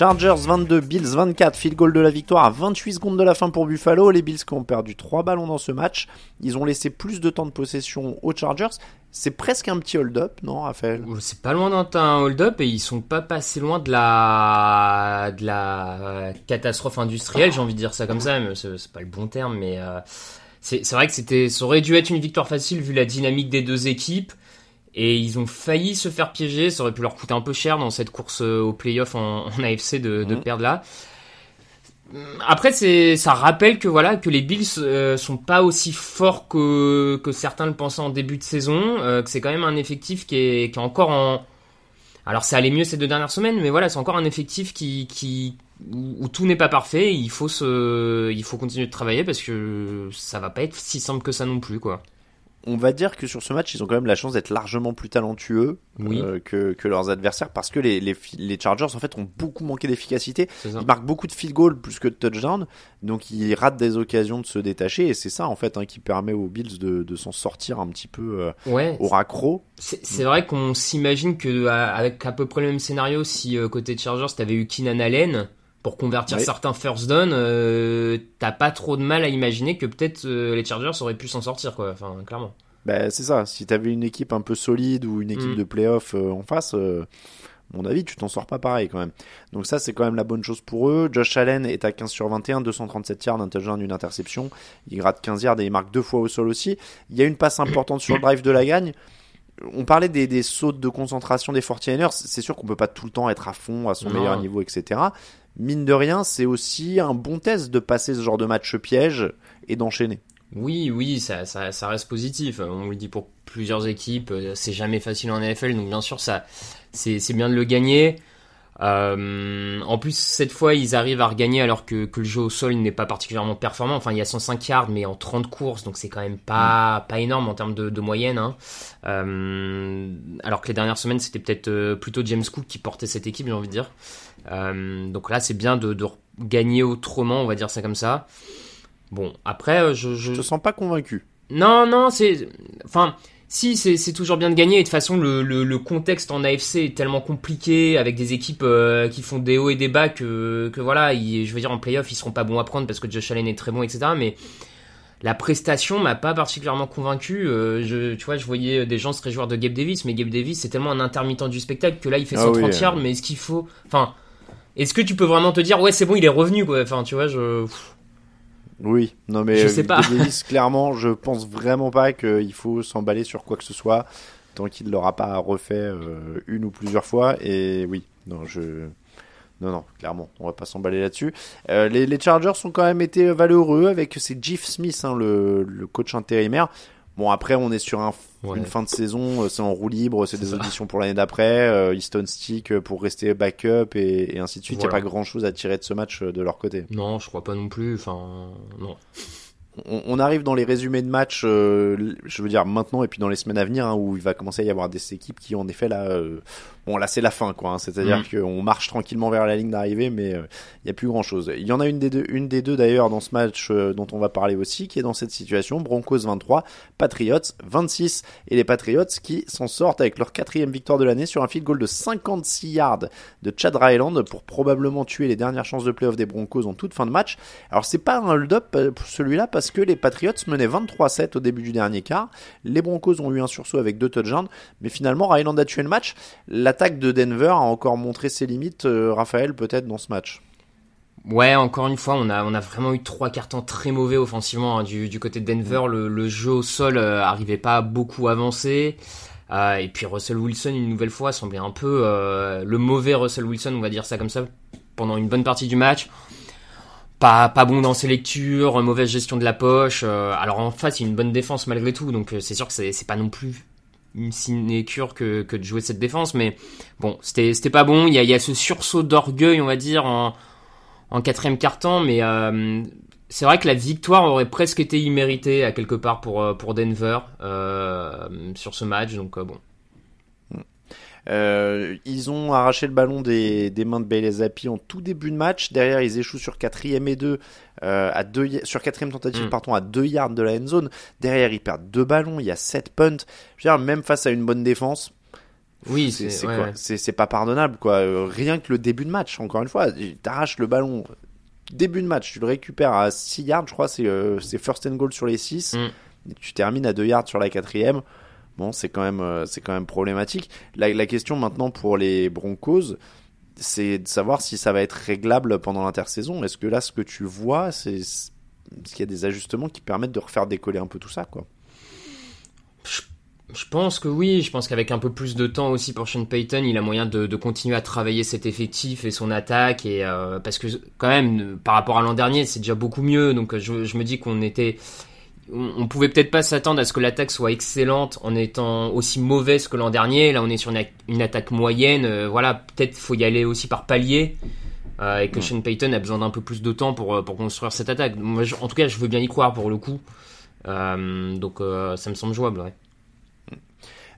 Chargers 22, Bills 24, field goal de la victoire à 28 secondes de la fin pour Buffalo. Les Bills qui ont perdu 3 ballons dans ce match. Ils ont laissé plus de temps de possession aux Chargers. C'est presque un petit hold-up, non, Raphaël? C'est pas loin d'être un hold-up et ils sont pas passés loin de la euh, catastrophe industrielle, j'ai envie de dire ça comme ça, mais c'est pas le bon terme, mais euh, c'est c'est vrai que c'était ça aurait dû être une victoire facile vu la dynamique des deux équipes et ils ont failli se faire piéger, ça aurait pu leur coûter un peu cher dans cette course euh, au playoff en, en AFC de, de perdre là. Après, c'est, ça rappelle que voilà que les Bills euh, sont pas aussi forts que que certains le pensaient en début de saison, euh, que c'est quand même un effectif qui est qui est encore en. Alors ça allait mieux ces deux dernières semaines, mais voilà, c'est encore un effectif qui qui où, où tout n'est pas parfait. Il faut se, il faut continuer de travailler parce que ça va pas être si simple que ça non plus, quoi. On va dire que sur ce match, ils ont quand même la chance d'être largement plus talentueux Oui. euh, que, que leurs adversaires parce que les, les, fi- les Chargers en fait ont beaucoup manqué d'efficacité. Ils marquent beaucoup de field goals plus que de touchdowns, donc ils ratent des occasions de se détacher et c'est ça en fait hein, qui permet aux Bills de, de s'en sortir un petit peu euh, Ouais. au raccro. C'est c'est vrai qu'on s'imagine que à- avec à peu près le même scénario, si euh, côté Chargers t'avais eu Keenan Allen pour convertir Oui. certains first down, euh, t'as pas trop de mal à imaginer que peut-être euh, les Chargers auraient pu s'en sortir, quoi. Enfin, clairement. Bah, c'est ça. Si t'avais une équipe un peu solide ou une équipe Mm. de playoff euh, en face, mon avis, tu t'en sors pas pareil quand même. Donc ça, c'est quand même la bonne chose pour eux. Josh Allen est à 15 sur 21, 237 yards, un touchdown, une interception. Il gratte 15 yards et il marque deux fois au sol aussi. Il y a une passe importante sur le drive de la gagne. On parlait des, des sautes de concentration des 49ers. C'est sûr qu'on peut pas tout le temps être à fond, à son Non. meilleur niveau, etc. Mine de rien, c'est aussi un bon test de passer ce genre de match piège et d'enchaîner. Oui, oui, ça, ça, reste positif. On le dit pour plusieurs équipes, euh, c'est jamais facile en NFL, donc bien sûr, ça, c'est bien de le gagner. Euh, en plus, cette fois, ils arrivent à regagner alors que, que le jeu au sol n'est pas particulièrement performant. Enfin, il y a 105 yards, mais en 30 courses, donc c'est quand même pas, pas énorme en termes de, de moyenne. Hein. Euh, alors que les dernières semaines, c'était peut-être euh, plutôt James Cook qui portait cette équipe, j'ai envie de dire. Euh, donc là, c'est bien de, de gagner autrement, on va dire ça comme ça. Bon, après, je, je... Je te sens pas convaincu. Non, non, c'est. Enfin, si, c'est toujours bien de gagner. Et de toute façon, le, le, le contexte en AFC est tellement compliqué avec des équipes euh, qui font des hauts et des bas que, que voilà, ils- je veux dire, en playoff, ils seront pas bons à prendre parce que Josh Allen est très bon, etc. Mais la prestation m'a pas particulièrement convaincu. Euh, je, tu vois, je voyais des gens se réjouir de Gabe Davis, mais Gabe Davis, c'est tellement un intermittent du spectacle que là, il fait Ah 130 oui, yards, mais est-ce qu'il faut. Enfin. Est-ce que tu peux vraiment te dire ouais c'est bon il est revenu quoi enfin tu vois je Oui, non mais Je euh, sais pas. Davis, clairement, je pense vraiment pas qu'il faut s'emballer sur quoi que ce soit tant qu'il l'aura pas refait euh, une ou plusieurs fois. Et oui, non, je Non, non, clairement, on va pas s'emballer là-dessus. Euh, les, les, Chargers ont quand même été valeureux avec c'est Jeff Smith, hein, le, le, coach intérimaire. Bon, après, on est sur un, une fin de saison, c'est en roue libre, c'est des auditions pour l'année d'après, euh, Easton Stick pour rester backup et, et ainsi de suite. Il voilà. n'y a pas grand-chose à tirer de ce match de leur côté. Non, je crois pas non plus. Enfin, non on, arrive dans les résumés de match, euh, je veux dire maintenant et puis dans les semaines à venir, hein, où il va commencer à y avoir des équipes qui, en effet, là, euh, bon, là c'est la fin, quoi. Hein, C'est-à-dire mm. qu'on marche tranquillement vers la ligne d'arrivée, mais euh, il n'y a plus grand-chose. Il y en a une des deux, une des deux d'ailleurs dans ce match dont on va parler aussi, qui est dans cette situation. Broncos 23, Patriots 26, et les Patriots qui s'en sortent avec leur quatrième victoire de l'année sur un field goal de 56 yards de Chad Ryland pour probablement tuer les dernières chances de playoff des Broncos en toute fin de match. Alors c'est pas un hold-up celui-là parce que les Patriots menaient 23-7 au début du dernier quart. Les Broncos ont eu un sursaut avec deux touchdowns, mais finalement Ryland a tué le match. L'attaque de Denver a encore montré ses limites, euh, Raphaël, peut-être dans ce match. Ouais, encore une fois, on a, vraiment eu trois cartons très mauvais offensivement hein, du, côté de Denver. Le, jeu au sol euh, arrivait pas beaucoup avancé. Euh, et puis Russell Wilson, une nouvelle fois, semblait un peu euh, le mauvais Russell Wilson, on va dire ça comme ça, pendant une bonne partie du match pas pas bon dans ses lectures, mauvaise gestion de la poche. Alors en face, il y a une bonne défense malgré tout, donc c'est sûr que c'est pas non plus une sinécure que que de jouer cette défense, mais bon, c'était pas bon. Il y a y a ce sursaut d'orgueil, on va dire en en quatrième quart-temps, mais euh, c'est vrai que la victoire aurait presque été imméritée à quelque part pour pour Denver sur ce match, donc bon. Euh, ils ont arraché le ballon des, des mains de Bailey Zappi en tout début de match. Derrière, ils échouent sur quatrième et deux, euh, à deux sur quatrième tentative, mm. pardon, à deux yards de la end zone. Derrière, ils perdent deux ballons. Il y a sept punts. Je veux dire, même face à une bonne défense. Oui, c'est ouais. Pas pardonnable, quoi. Euh, rien que le début de match, encore une fois, t'arraches le ballon. Début de match, tu le récupères à 6 yards, je crois, c'est euh, first and goal sur les 6. Mm. Tu termines à 2 yards sur la quatrième. C'est quand même, euh, c'est quand même problématique. La, question maintenant pour les Broncos, c'est de savoir si ça va être réglable pendant l'intersaison. Est-ce que là, ce que tu vois, c'est qu'il y a des ajustements qui permettent de refaire décoller un peu tout ça, quoi? Je pense que oui, je pense qu'avec un peu plus de temps aussi pour Sean Payton, il a moyen de, continuer à travailler cet effectif et son attaque et euh, parce que quand même par rapport à l'an dernier, c'est déjà beaucoup mieux. Donc je me dis qu'on était on, pouvait peut-être pas s'attendre à ce que l'attaque soit excellente en étant aussi mauvaise que l'an dernier. Là, on est sur une, attaque moyenne. Euh, voilà, peut-être faut y aller aussi par palier. Euh, et que Sean Payton a besoin d'un peu plus de temps pour, euh, pour construire cette attaque. Moi, en tout cas, je veux bien y croire pour le coup. donc, ça me semble jouable. Ouais.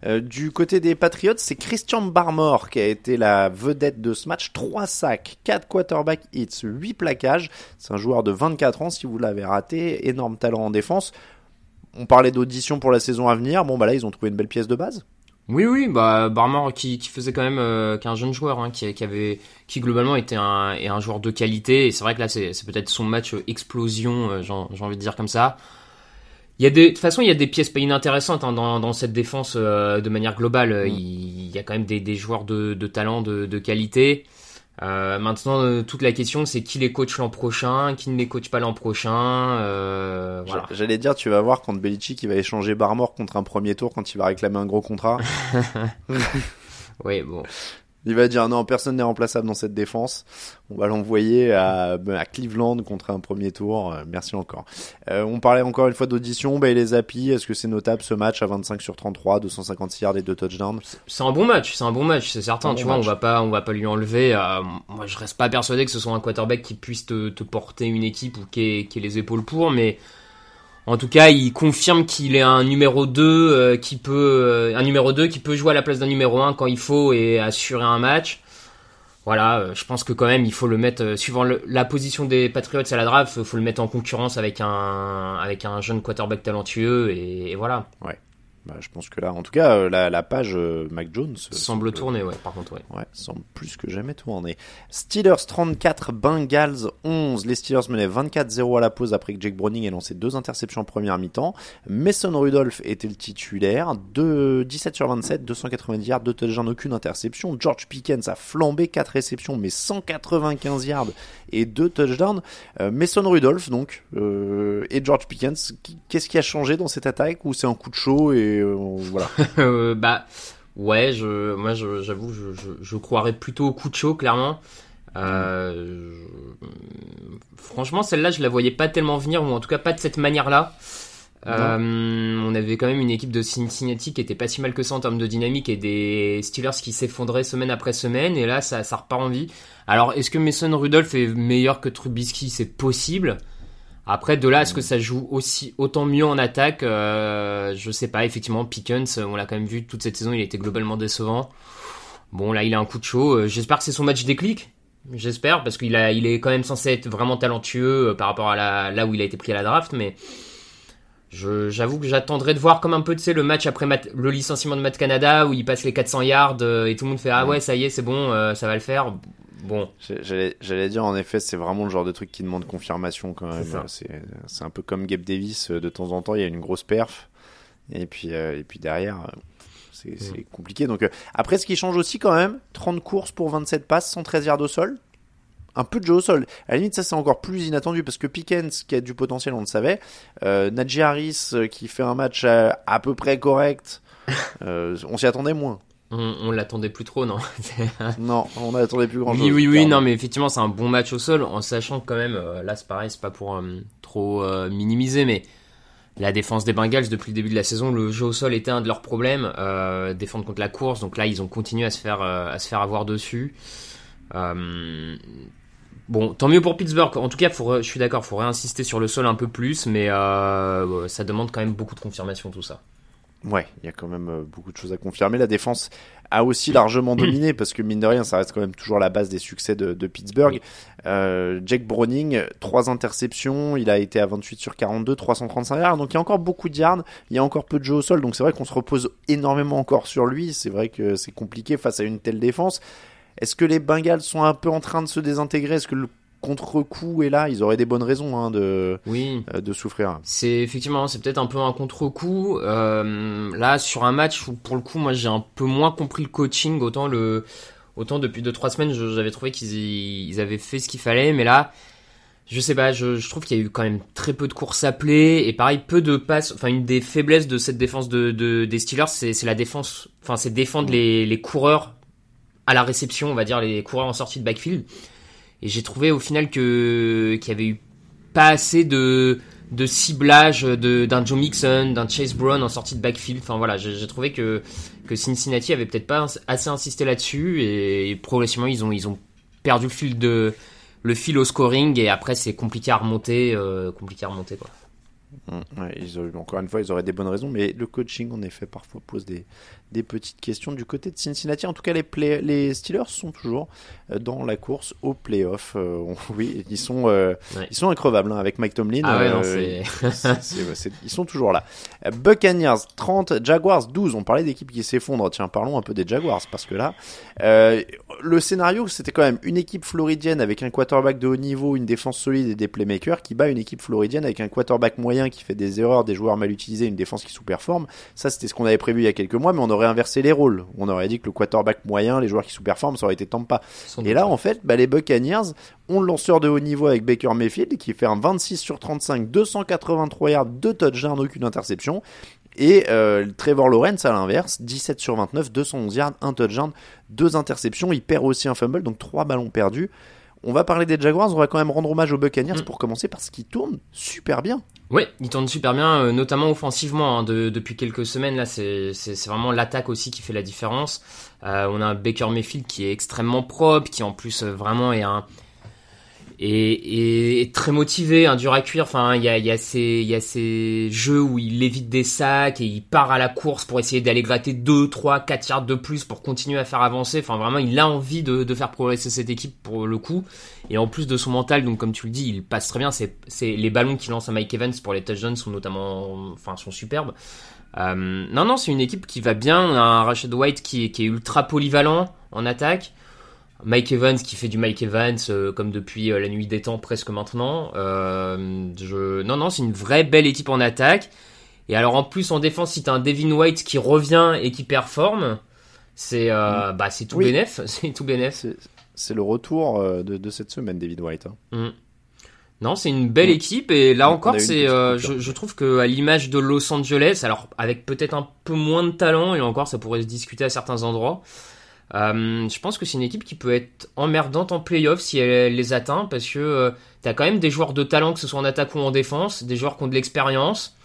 Euh, du côté des Patriots, c'est Christian Barmore qui a été la vedette de ce match. 3 sacs, 4 quarterback hits, 8 plaquages. C'est un joueur de 24 ans, si vous l'avez raté. Énorme talent en défense. On parlait d'audition pour la saison à venir. Bon, bah là, ils ont trouvé une belle pièce de base. Oui, oui, bah Barmore qui, qui faisait quand même euh, qu'un jeune joueur, hein, qui, avait, qui globalement était un, et un joueur de qualité. Et c'est vrai que là, c'est peut-être son match explosion, euh, j'ai envie de dire comme ça. Il y a des, de toute façon, il y a des pièces pas inintéressantes hein, dans, dans cette défense euh, de manière globale. Mm. Il, y a quand même des, des joueurs de, de talent, de, de qualité. Euh, maintenant, euh, toute la question, c'est qui les coach l'an prochain, qui ne les coach pas l'an prochain. Euh, voilà. J'allais dire, tu vas voir quand Belichick qui va échanger Barmore contre un premier tour quand il va réclamer un gros contrat. oui, bon. Il va dire non, personne n'est remplaçable dans cette défense. On va l'envoyer à, à, Cleveland contre un premier tour. Euh, merci encore. Euh, on parlait encore une fois d'audition. Bah, les Zappi, est-ce que c'est notable ce match à 25 sur 33, 256 yards et deux touchdowns? C'est un bon match, c'est un bon match, c'est certain. tu vois, on va pas, on va pas lui enlever. Euh, moi, je reste pas persuadé que ce soit un quarterback qui puisse te, te porter une équipe ou qui ait, qui ait les épaules pour, mais en tout cas, il confirme qu'il est un numéro 2 euh, qui peut euh, un numéro 2 qui peut jouer à la place d'un numéro 1 quand il faut et assurer un match. Voilà, euh, je pense que quand même il faut le mettre suivant le, la position des Patriots à la draft, faut le mettre en concurrence avec un avec un jeune quarterback talentueux et, et voilà. Ouais. Bah, je pense que là, en tout cas, euh, la, la, page euh, Mac Jones semble, semble tourner, ouais, par contre, ouais. Ouais, semble plus que jamais tourner. Steelers 34, Bengals 11. Les Steelers menaient 24-0 à la pause après que Jake Browning ait lancé deux interceptions en première mi-temps. Mason Rudolph était le titulaire. De 17 sur 27, 290 yards, deux touchdowns, aucune interception. George Pickens a flambé 4 réceptions, mais 195 yards et deux touchdowns. Euh, Mason Rudolph, donc, euh, et George Pickens, qu'est-ce qui a changé dans cette attaque ou c'est un coup de chaud et euh, voilà. bah ouais, je, moi j'avoue, je, je, je, croirais plutôt au coup de chaud clairement. Euh, franchement, celle-là, je la voyais pas tellement venir, ou en tout cas pas de cette manière-là. Euh, on avait quand même une équipe de Cincinnati qui était pas si mal que ça en termes de dynamique et des Steelers qui s'effondraient semaine après semaine et là ça, ça repart en vie. Alors est-ce que Mason Rudolph est meilleur que Trubisky? C'est possible. Après de là est-ce que ça joue aussi autant mieux en attaque euh, Je sais pas. Effectivement Pickens, on l'a quand même vu toute cette saison, il était globalement décevant. Bon là il a un coup de chaud. Euh, j'espère que c'est son match déclic. J'espère parce qu'il a, il est quand même censé être vraiment talentueux euh, par rapport à la, là où il a été pris à la draft, mais j'avoue que j'attendrai de voir comme un peu, tu sais, le match après le licenciement de Matt Canada où il passe les 400 yards et tout le monde fait ah ouais ça y est c'est bon euh, ça va le faire. Bon. J'allais dire en effet c'est vraiment le genre de truc qui demande confirmation quand même. C'est un peu comme Gabe Davis de temps en temps il y a une grosse perf et puis et puis derrière c'est mm. compliqué. Donc après ce qui change aussi quand même 30 courses pour 27 passes 113 yards au sol un peu de jeu au sol. À la limite, ça c'est encore plus inattendu parce que Pickens, qui a du potentiel, on le savait. Euh, Najee Harris, euh, qui fait un match à, peu près correct. Euh, on s'y attendait moins. On, l'attendait plus trop, non Non, on n'attendait plus grand chose. Oui, oui, oui, non, mais effectivement, c'est un bon match au sol, en sachant quand même, euh, là c'est pareil, c'est pas pour trop minimiser, mais la défense des Bengals depuis le début de la saison, le jeu au sol était un de leurs problèmes, défendre contre la course, donc là ils ont continué à se faire, à se faire avoir dessus. Bon, tant mieux pour Pittsburgh. En tout cas, je suis d'accord, il faut réinsister sur le sol un peu plus, mais euh, ça demande quand même beaucoup de confirmation tout ça. Ouais, il y a quand même euh, beaucoup de choses à confirmer. La défense a aussi largement dominé parce que mine de rien, ça reste quand même toujours la base des succès de, Pittsburgh. Euh, Jake Browning, 3 interceptions, il a été à 28 sur 42, 335 yards. Donc il y a encore beaucoup de yards, il y a encore peu de jeux au sol. Donc c'est vrai qu'on se repose énormément encore sur lui. C'est vrai que c'est compliqué face à une telle défense. Est-ce que les Bengals sont un peu en train de se désintégrer? Est-ce que le contre-coup est là Ils auraient des bonnes raisons hein, de, oui. Euh, de souffrir. C'est effectivement, c'est peut-être un peu un contre-coup. Euh, là, sur un match où pour le coup, moi j'ai un peu moins compris le coaching, autant le, autant depuis 2-3 semaines, j'avais trouvé qu'ils avaient fait ce qu'il fallait, mais là, je sais pas, je, trouve qu'il y a eu quand même très peu de courses appelées et pareil peu de passes. Enfin, une des faiblesses de cette défense de, des Steelers, c'est la défense. Enfin, c'est défendre les, les coureurs à la réception, on va dire les coureurs en sortie de backfield. Et j'ai trouvé au final que qu'il y avait eu pas assez de de ciblage d'un Joe Mixon, d'un Chase Brown en sortie de backfield. Enfin voilà, j'ai trouvé que que Cincinnati avait peut-être pas assez insisté là-dessus et, progressivement ils ont ils ont perdu le fil de le fil au scoring et après c'est compliqué à remonter, euh, compliqué à remonter quoi. Mmh, encore une fois, ils auraient des bonnes raisons, mais le coaching, en effet, parfois pose des, des petites questions du côté de Cincinnati. En tout cas, les, les Steelers sont toujours euh, dans la course au playoff. Euh, oui, ils sont, euh, ils sont increvables hein, avec Mike Tomlin. Ah ils sont toujours là. Buccaneers 30, Jaguars 12. On parlait d'équipes qui s'effondrent. Tiens, parlons un peu des Jaguars parce que là, le scénario, c'était quand même une équipe floridienne avec un quarterback de haut niveau, une défense solide et des playmakers qui bat une équipe floridienne avec un quarterback moyen qui fait des erreurs, des joueurs mal utilisés, une défense qui sous-performe. Ça, c'était ce qu'on avait prévu il y a quelques mois, mais on aurait inversé les rôles. On aurait dit que le quarterback moyen, les joueurs qui sous-performent, ça aurait été Tampa. Et là, en fait, bah, les Buccaneers ont le lanceur de haut niveau avec Baker Mayfield qui fait un 26 sur 35, 283 yards, 2 touchdowns, aucune interception. Et euh, Trevor Lawrence à l'inverse, 17 sur 29, 211 yards, 1 touchdown, 2 interceptions. Il perd aussi un fumble, donc 3 ballons perdus. On va parler des Jaguars, on va quand même rendre hommage aux Buccaneers mm. pour commencer parce qu'ils tournent super bien. Oui, ils tournent super bien, euh, notamment offensivement. Hein, depuis quelques semaines, là, c'est vraiment l'attaque aussi qui fait la différence. Euh, on a un Baker Mayfield qui est extrêmement propre, qui en plus euh, vraiment est un, et, très motivé, un dur à cuire. Enfin, il y a, y, a ces, y a ces jeux où il évite des sacs et il part à la course pour essayer d'aller gratter 2, 3, 4 yards de plus pour continuer à faire avancer. Enfin, vraiment, il a envie de, de faire progresser cette équipe pour le coup. Et en plus de son mental, donc comme tu le dis, il passe très bien. C'est, c'est les ballons qu'il lance à Mike Evans pour les touchdowns sont notamment, enfin, sont superbes. Euh, non, non, c'est une équipe qui va bien. On a un Rashad White qui, qui est ultra polyvalent en attaque. Mike Evans qui fait du Mike Evans euh, comme depuis euh, la nuit des temps presque maintenant. Euh, je... Non, non, c'est une vraie belle équipe en attaque. Et alors en plus en défense, si t'as un Devin White qui revient et qui performe, c'est mm. bah c'est tout bénef, c'est tout bénef. C'est le retour de, de, cette semaine, David White. Hein. Mm. Non, c'est une belle mm. équipe et là encore, c'est, je, je, trouve que à l'image de Los Angeles, alors avec peut-être un peu moins de talent et encore, ça pourrait se discuter à certains endroits. Euh, je pense que c'est une équipe qui peut être emmerdante en playoff si elle, les atteint parce que euh, t'as quand même des joueurs de talent, que ce soit en attaque ou en défense, des joueurs qui ont de l'expérience.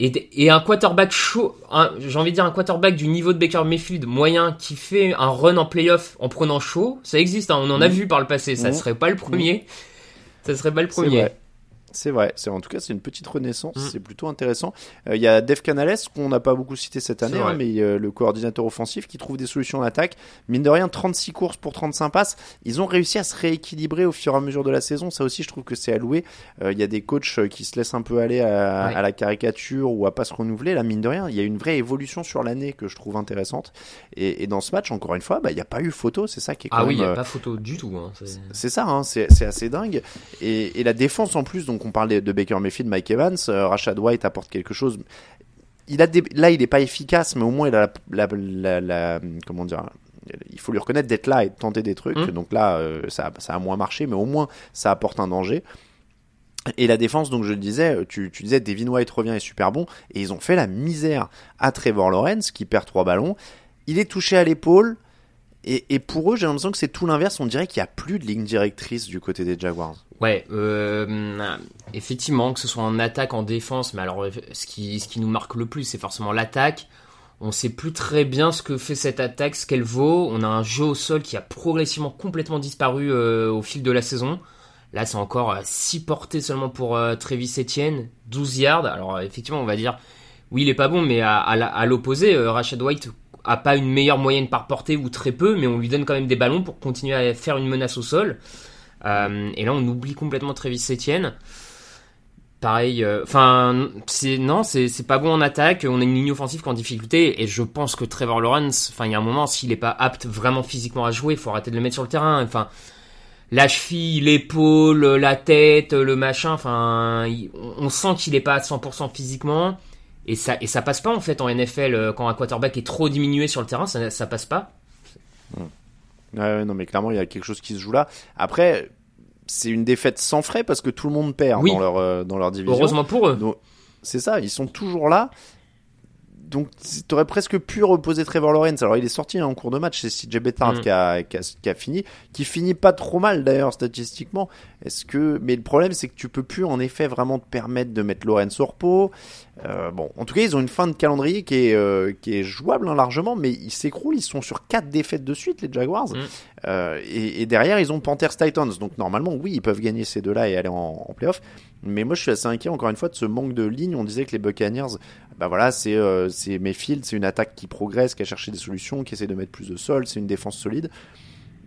Et, un quarterback chaud, j'ai envie de dire un quarterback du niveau de Baker Mayfield moyen qui fait un run en playoff en prenant chaud, ça existe, hein, on en a mmh. vu par le passé, ça mmh. serait pas le premier. Mmh. Ça serait pas le premier. C'est vrai, c'est en tout cas c'est une petite renaissance, mm. c'est plutôt intéressant. Euh, il y a Dave Canales qu'on n'a pas beaucoup cité cette année, hein, mais euh, le coordinateur offensif qui trouve des solutions en attaque. Mine de rien, 36 courses pour 35 passes. Ils ont réussi à se rééquilibrer au fur et à mesure de la saison. Ça aussi, je trouve que c'est alloué. Euh, il y a des coachs qui se laissent un peu aller à, la caricature ou à pas se renouveler. Là, mine de rien, il y a une vraie évolution sur l'année que je trouve intéressante. Et, dans ce match, encore une fois, bah, il n'y a pas eu photo. C'est ça qui est ah quand oui, il n'y a pas photo du tout. Hein, c'est ça, hein, c'est assez dingue. Et, et la défense en plus, donc on parlait de Baker Mayfield, Mike Evans, euh, Rashad White apporte quelque chose. Il a là, il n'est pas efficace, mais au moins il a la, comment dire, il faut lui reconnaître d'être là et de tenter des trucs. Mmh. Donc là, euh, ça, ça, a moins marché, mais au moins ça apporte un danger. Et la défense, donc je le disais, tu, tu disais Devin White revient est super bon, et ils ont fait la misère à Trevor Lawrence qui perd trois ballons. Il est touché à l'épaule, et, pour eux, j'ai l'impression que c'est tout l'inverse. On dirait qu'il n'y a plus de ligne directrice du côté des Jaguars. Ouais, euh, effectivement, que ce soit en attaque, en défense, mais alors ce qui, nous marque le plus, c'est forcément l'attaque. On sait plus très bien ce que fait cette attaque, ce qu'elle vaut. On a un jeu au sol qui a progressivement complètement disparu euh, au fil de la saison. Là, c'est encore 6 euh, portées seulement pour Travis Etienne, 12 yards. Alors, effectivement, on va dire, oui, il est pas bon, mais à, à l'opposé, Rashad White a pas une meilleure moyenne par portée ou très peu, mais on lui donne quand même des ballons pour continuer à faire une menace au sol. Euh, et là, on oublie complètement Travis Etienne. Pareil, euh, enfin, c'est non, c'est pas bon en attaque. On a une ligne offensive qui en difficulté, et je pense que Trevor Lawrence, enfin, il y a un moment, s'il est pas apte vraiment physiquement à jouer, il faut arrêter de le mettre sur le terrain. Enfin, la cheville, l'épaule, la tête, le machin, enfin, on sent qu'il est pas à 100% physiquement. Et ça, et ça passe pas en fait en NFL euh, quand un quarterback est trop diminué sur le terrain, ça, ça passe pas. Ouais, non, mais clairement, il y a quelque chose qui se joue là. Après, c'est une défaite sans frais parce que tout le monde perd dans, leur, euh, dans leur division. Heureusement pour eux. C'est ça, ils sont toujours là donc tu aurais presque pu reposer Trevor Lawrence. Alors il est sorti hein, en cours de match, c'est CJ Bettard mm. qui, a, qui, a, fini, qui finit pas trop mal d'ailleurs statistiquement. Est-ce que mais le problème c'est que tu peux plus en effet vraiment te permettre de mettre Lawrence au repos. Euh, bon, en tout cas ils ont une fin de calendrier qui est euh, qui est jouable hein, largement, mais ils s'écroulent. Ils sont sur quatre défaites de suite les Jaguars. Mm. Euh, et, derrière ils ont Panthers Titans. Donc normalement oui ils peuvent gagner ces deux-là et aller en, en playoff. Mais moi je suis assez inquiet encore une fois de ce manque de ligne. On disait que les Buccaneers bah voilà, c'est euh, Mayfield, c'est une attaque qui progresse, qui a cherché des solutions, qui essaie de mettre plus de sol, c'est une défense solide.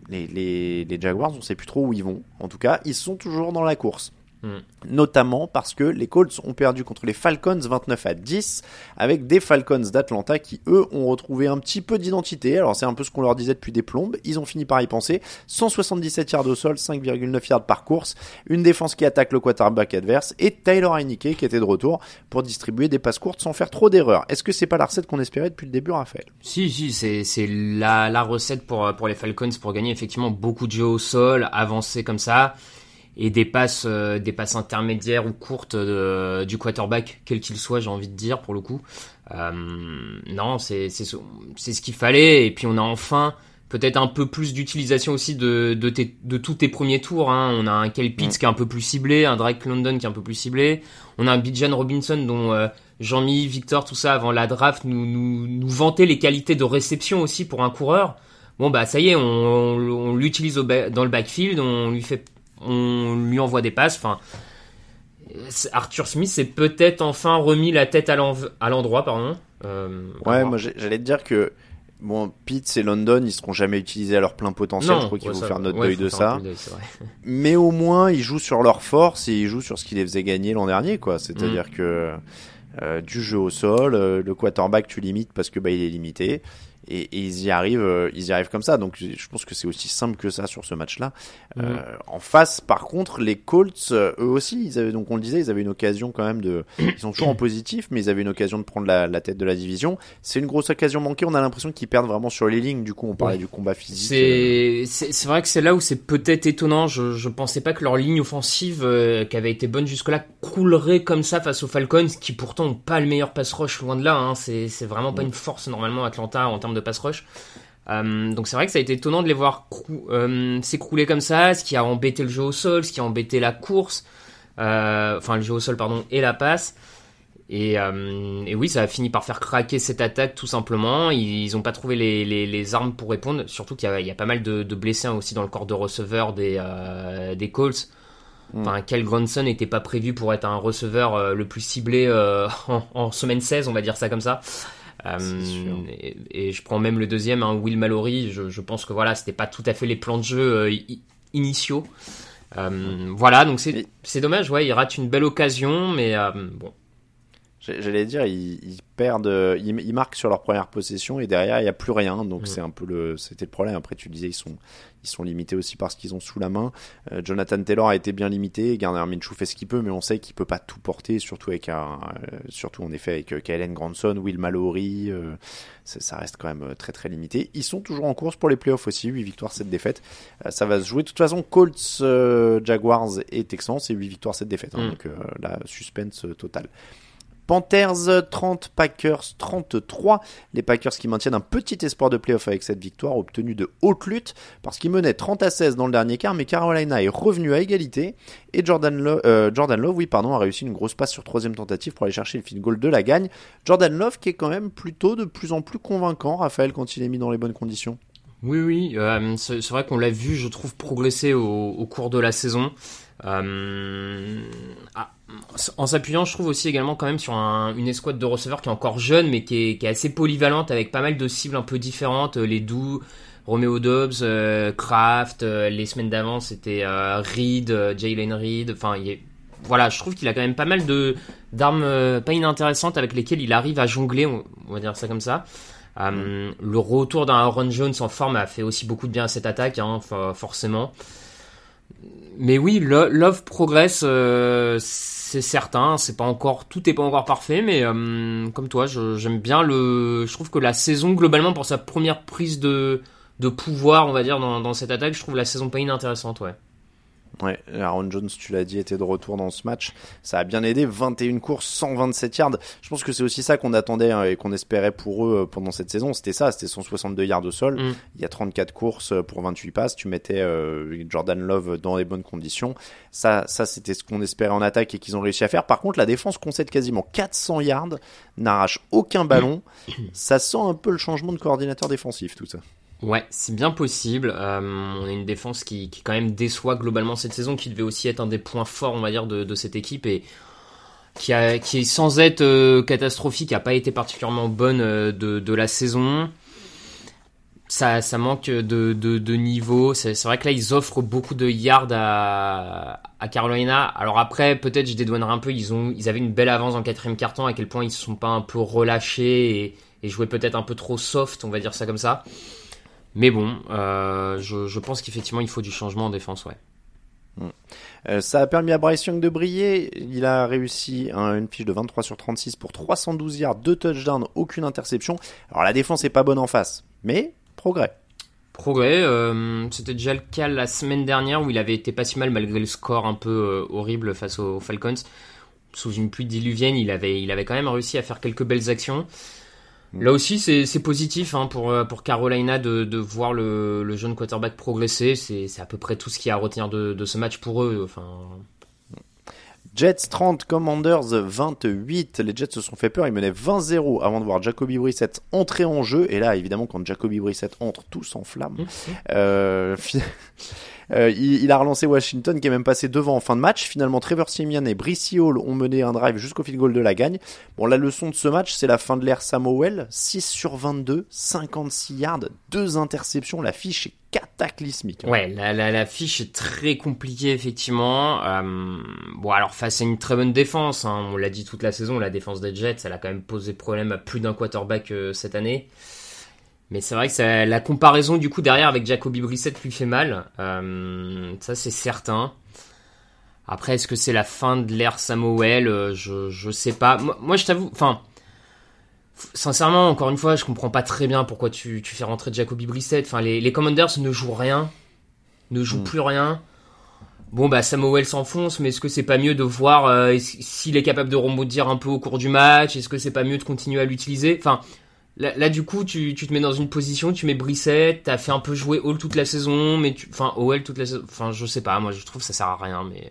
Les, les, Jaguars, on sait plus trop où ils vont. En tout cas, ils sont toujours dans la course. Mm. Notamment parce que les Colts ont perdu contre les Falcons 29 à 10 avec des Falcons d'Atlanta qui eux ont retrouvé un petit peu d'identité. Alors c'est un peu ce qu'on leur disait depuis des plombes. Ils ont fini par y penser. 177 yards au sol, 5,9 yards par course. Une défense qui attaque le quarterback adverse et Tyler Heineke qui était de retour pour distribuer des passes courtes sans faire trop d'erreurs. Est-ce que c'est pas la recette qu'on espérait depuis le début, Raphaël? Si, si, c'est la, la recette pour, pour les Falcons pour gagner effectivement beaucoup de jeux au sol, avancer comme ça et des passes, euh, des passes intermédiaires ou courtes euh, du quarterback, quel qu'il soit, j'ai envie de dire pour le coup. Euh, non, c'est c'est ce qu'il fallait. Et puis on a enfin peut-être un peu plus d'utilisation aussi de de, de tous tes premiers tours. Hein. On a un Kel Pitts qui est un peu plus ciblé, un Drake London qui est un peu plus ciblé. On a un Bijan Robinson dont Jean-Mi, Victor, tout ça avant la draft nous, nous nous vantait les qualités de réception aussi pour un coureur. Bon bah ça y est, on, on, l'utilise dans le backfield, on lui fait on lui envoie des passes. Enfin, Arthur Smith s'est peut-être enfin remis la tête à l'endroit, pardon. Euh, ouais, moi j'allais te dire que bon, Pitts et London, ils seront jamais utilisés à leur plein potentiel. je crois qu'il faut faire notre deuil de ça. Mais au moins, ils jouent sur leur force et ils jouent sur ce qui les faisait gagner l'an dernier, quoi. C'est-à-dire mm. que euh, du jeu au sol, euh, le quarterback tu limites parce que bah il est limité et, ils y arrivent, euh, ils y arrivent comme ça. Donc je pense que c'est aussi simple que ça sur ce match-là. Euh, mhm. en face, par contre, les Colts, euh, eux aussi, ils avaient donc on le disait, ils avaient une occasion quand même de, ils sont toujours en positif, mais ils avaient une occasion de prendre la, la tête de la division. C'est une grosse occasion manquée. On a l'impression qu'ils perdent vraiment sur les lignes. Du coup, on parlait du combat physique. C'est c'est vrai que c'est là où c'est peut-être étonnant. Je je pensais pas que leur ligne offensive, qui avait été bonne jusque-là, coulerait comme ça face aux Falcons, qui pourtant ont pas le meilleur pass rush loin de là. Hein. C'est c'est vraiment pas une force normalement Atlanta en termes de pass rush. Euh, donc c'est vrai que ça a été étonnant de les voir euh, s'écrouler comme ça, ce qui a embêté le jeu au sol, ce qui a embêté la course, euh, enfin le jeu au sol pardon et la passe. Et, et, oui, ça a fini par faire craquer cette attaque tout simplement. Ils n'ont pas trouvé les, les, les, armes pour répondre, surtout qu'il y, y, a pas mal de, de, blessés aussi dans le corps de receveur des, des Colts. Mm. Enfin, Kel Gronson n'était pas prévu pour être un receveur le plus ciblé en, en, semaine 16, on va dire ça comme ça. Euh, et, je prends même le deuxième, hein, Will Mallory. Je, je, pense que voilà, c'était pas tout à fait les plans de jeu euh, initiaux. Euh, voilà, donc c'est dommage. Ouais, il rate une belle occasion, mais bon. J'allais dire, ils, ils perdent, ils, ils, marquent sur leur première possession et derrière il n'y a plus rien. Donc mm. c'est un peu le, c'était le problème. Après tu disais ils sont, ils sont limités aussi par ce qu'ils ont sous la main. Euh, Jonathan Taylor a été bien limité, Garner Minshew fait ce qu'il peut, mais on sait qu'il peut pas tout porter, surtout avec un, euh, surtout en effet avec euh, Kalen Grandson, Will Mallory, ça reste quand même très très limité. Ils sont toujours en course pour les playoffs aussi, 8 victoires, 7 défaites. ça va se jouer de toute façon Colts, Jaguars et Texans, c'est 8 victoires, 7 défaites. Hein, mm. donc la suspense totale. Panthers 30, Packers 33. Les Packers qui maintiennent un petit espoir de playoff avec cette victoire obtenue de haute lutte parce qu'ils menaient 30 à 16 dans le dernier quart, mais Carolina est revenu à égalité et Jordan, Love, euh, Jordan Love, oui pardon, a réussi une grosse passe sur troisième tentative pour aller chercher le field goal de la gagne. Jordan Love qui est quand même plutôt de plus en plus convaincant, Raphaël, quand il est mis dans les bonnes conditions. Oui, oui, euh, c'est vrai qu'on l'a vu, je trouve, progresser au, cours de la saison. Euh, ah, en s'appuyant, je trouve aussi également quand même sur une escouade de receveurs qui est encore jeune, mais qui est, assez polyvalente avec pas mal de cibles un peu différentes. Euh, les doux, Romeo Dobbs, euh, Kraft, euh, les semaines d'avant c'était Reed, Jalen Reed. Enfin, voilà, je trouve qu'il a quand même pas mal de d'armes pas inintéressantes avec lesquelles il arrive à jongler, on, va dire ça comme ça. Mm. Le retour d'un Aaron Jones en forme a fait aussi beaucoup de bien à cette attaque, hein, forcément mais oui, Love progresse, euh, c'est certain. C'est pas encore, tout est pas encore parfait, mais euh, comme toi, j'aime bien le. Je trouve que la saison globalement pour sa première prise de de pouvoir, on va dire, dans, dans cette attaque, je trouve la saison pas inintéressante, ouais. Ouais, Aaron Jones, tu l'as dit, était de retour dans ce match. Ça a bien aidé. 21 courses, 127 yards. Je pense que c'est aussi ça qu'on attendait hein, et qu'on espérait pour eux euh, pendant cette saison. C'était ça, c'était 162 yards de sol. Mm. Il y a 34 courses euh, pour 28 passes. Tu mettais euh, Jordan Love dans les bonnes conditions. Ça, ça c'était ce qu'on espérait en attaque et qu'ils ont réussi à faire. Par contre, la défense concède quasiment 400 yards, n'arrache aucun ballon. Mm. Ça sent un peu le changement de coordinateur défensif, tout ça. Ouais, c'est bien possible. Euh, on a une défense qui, qui, quand même déçoit globalement cette saison, qui devait aussi être un des points forts, on va dire, de, cette équipe et qui, a, qui est sans être euh, catastrophique, a pas été particulièrement bonne euh, de, la saison. Ça, ça manque de, de, niveau. C'est vrai que là, ils offrent beaucoup de yards à, à Carolina. Alors après, peut-être je dédouanerai un peu. Ils ont, ils avaient une belle avance en quatrième carton. À quel point ils se sont pas un peu relâchés et jouaient peut-être un peu trop soft, on va dire ça comme ça. Mais bon, euh, je, pense qu'effectivement, il faut du changement en défense, ouais. Hmm. Euh, ça a permis à Bryce Young de briller. Il a réussi une fiche de 23 sur 36 pour 312 yards, 2 touchdowns, aucune interception. Alors la défense est pas bonne en face, mais progrès. Progrès, euh, c'était déjà le cas la semaine dernière où il avait été pas si mal malgré le score un peu horrible face aux Falcons. Sous une pluie diluvienne, il avait, il avait quand même réussi à faire quelques belles actions. Là aussi, c'est positif hein, pour, euh, pour Carolina de, voir le, jeune quarterback progresser. C'est à peu près tout ce qu'il y a à retenir de, ce match pour eux. Jets 30, Commanders 28. Les Jets se sont fait peur. Ils menaient 20-0 avant de voir Jacoby Brissett entrer en jeu. Et là, évidemment, quand Jacoby Brissett entre, tout s'enflamme. Mm. Euh, euh, il, a relancé Washington qui est même passé devant en fin de match. Finalement, Trevor Simeon et Brissy Hall ont mené un drive jusqu'au field goal de la gagne. Bon, la leçon de ce match, c'est la fin de l'ère Samuel. 6 sur 22, 56 yards, 2 interceptions. La fiche est cataclysmique. Ouais, la, la, fiche est très compliquée effectivement. Euh, bon, alors face à une très bonne défense, hein, on l'a dit toute la saison, la défense des Jets, elle a quand même posé problème à plus d'un quarterback euh, cette année. Mais c'est vrai que la comparaison du coup derrière avec Jacoby Brissett lui fait mal. Euh, ça c'est certain. Après, est-ce que c'est la fin de l'ère Samuel? Je, je sais pas. Moi, je t'avoue, enfin, sincèrement, encore une fois, je comprends pas très bien pourquoi tu, tu fais rentrer Jacoby Brissett. Enfin, les, les Commanders ne jouent rien, ne jouent hmm. plus rien. Bon, bah Samuel s'enfonce, mais est-ce que c'est pas mieux de voir euh, s'il est capable de rebondir un peu au cours du match Est-ce que c'est pas mieux de continuer à l'utiliser? Enfin, Là, là, du coup, tu, tu te mets dans une position, tu mets Brissette, t'as fait un peu jouer Hall toute la saison, mais tu, enfin, OL toute la saison, enfin, je sais pas, moi, je trouve que ça sert à rien, mais.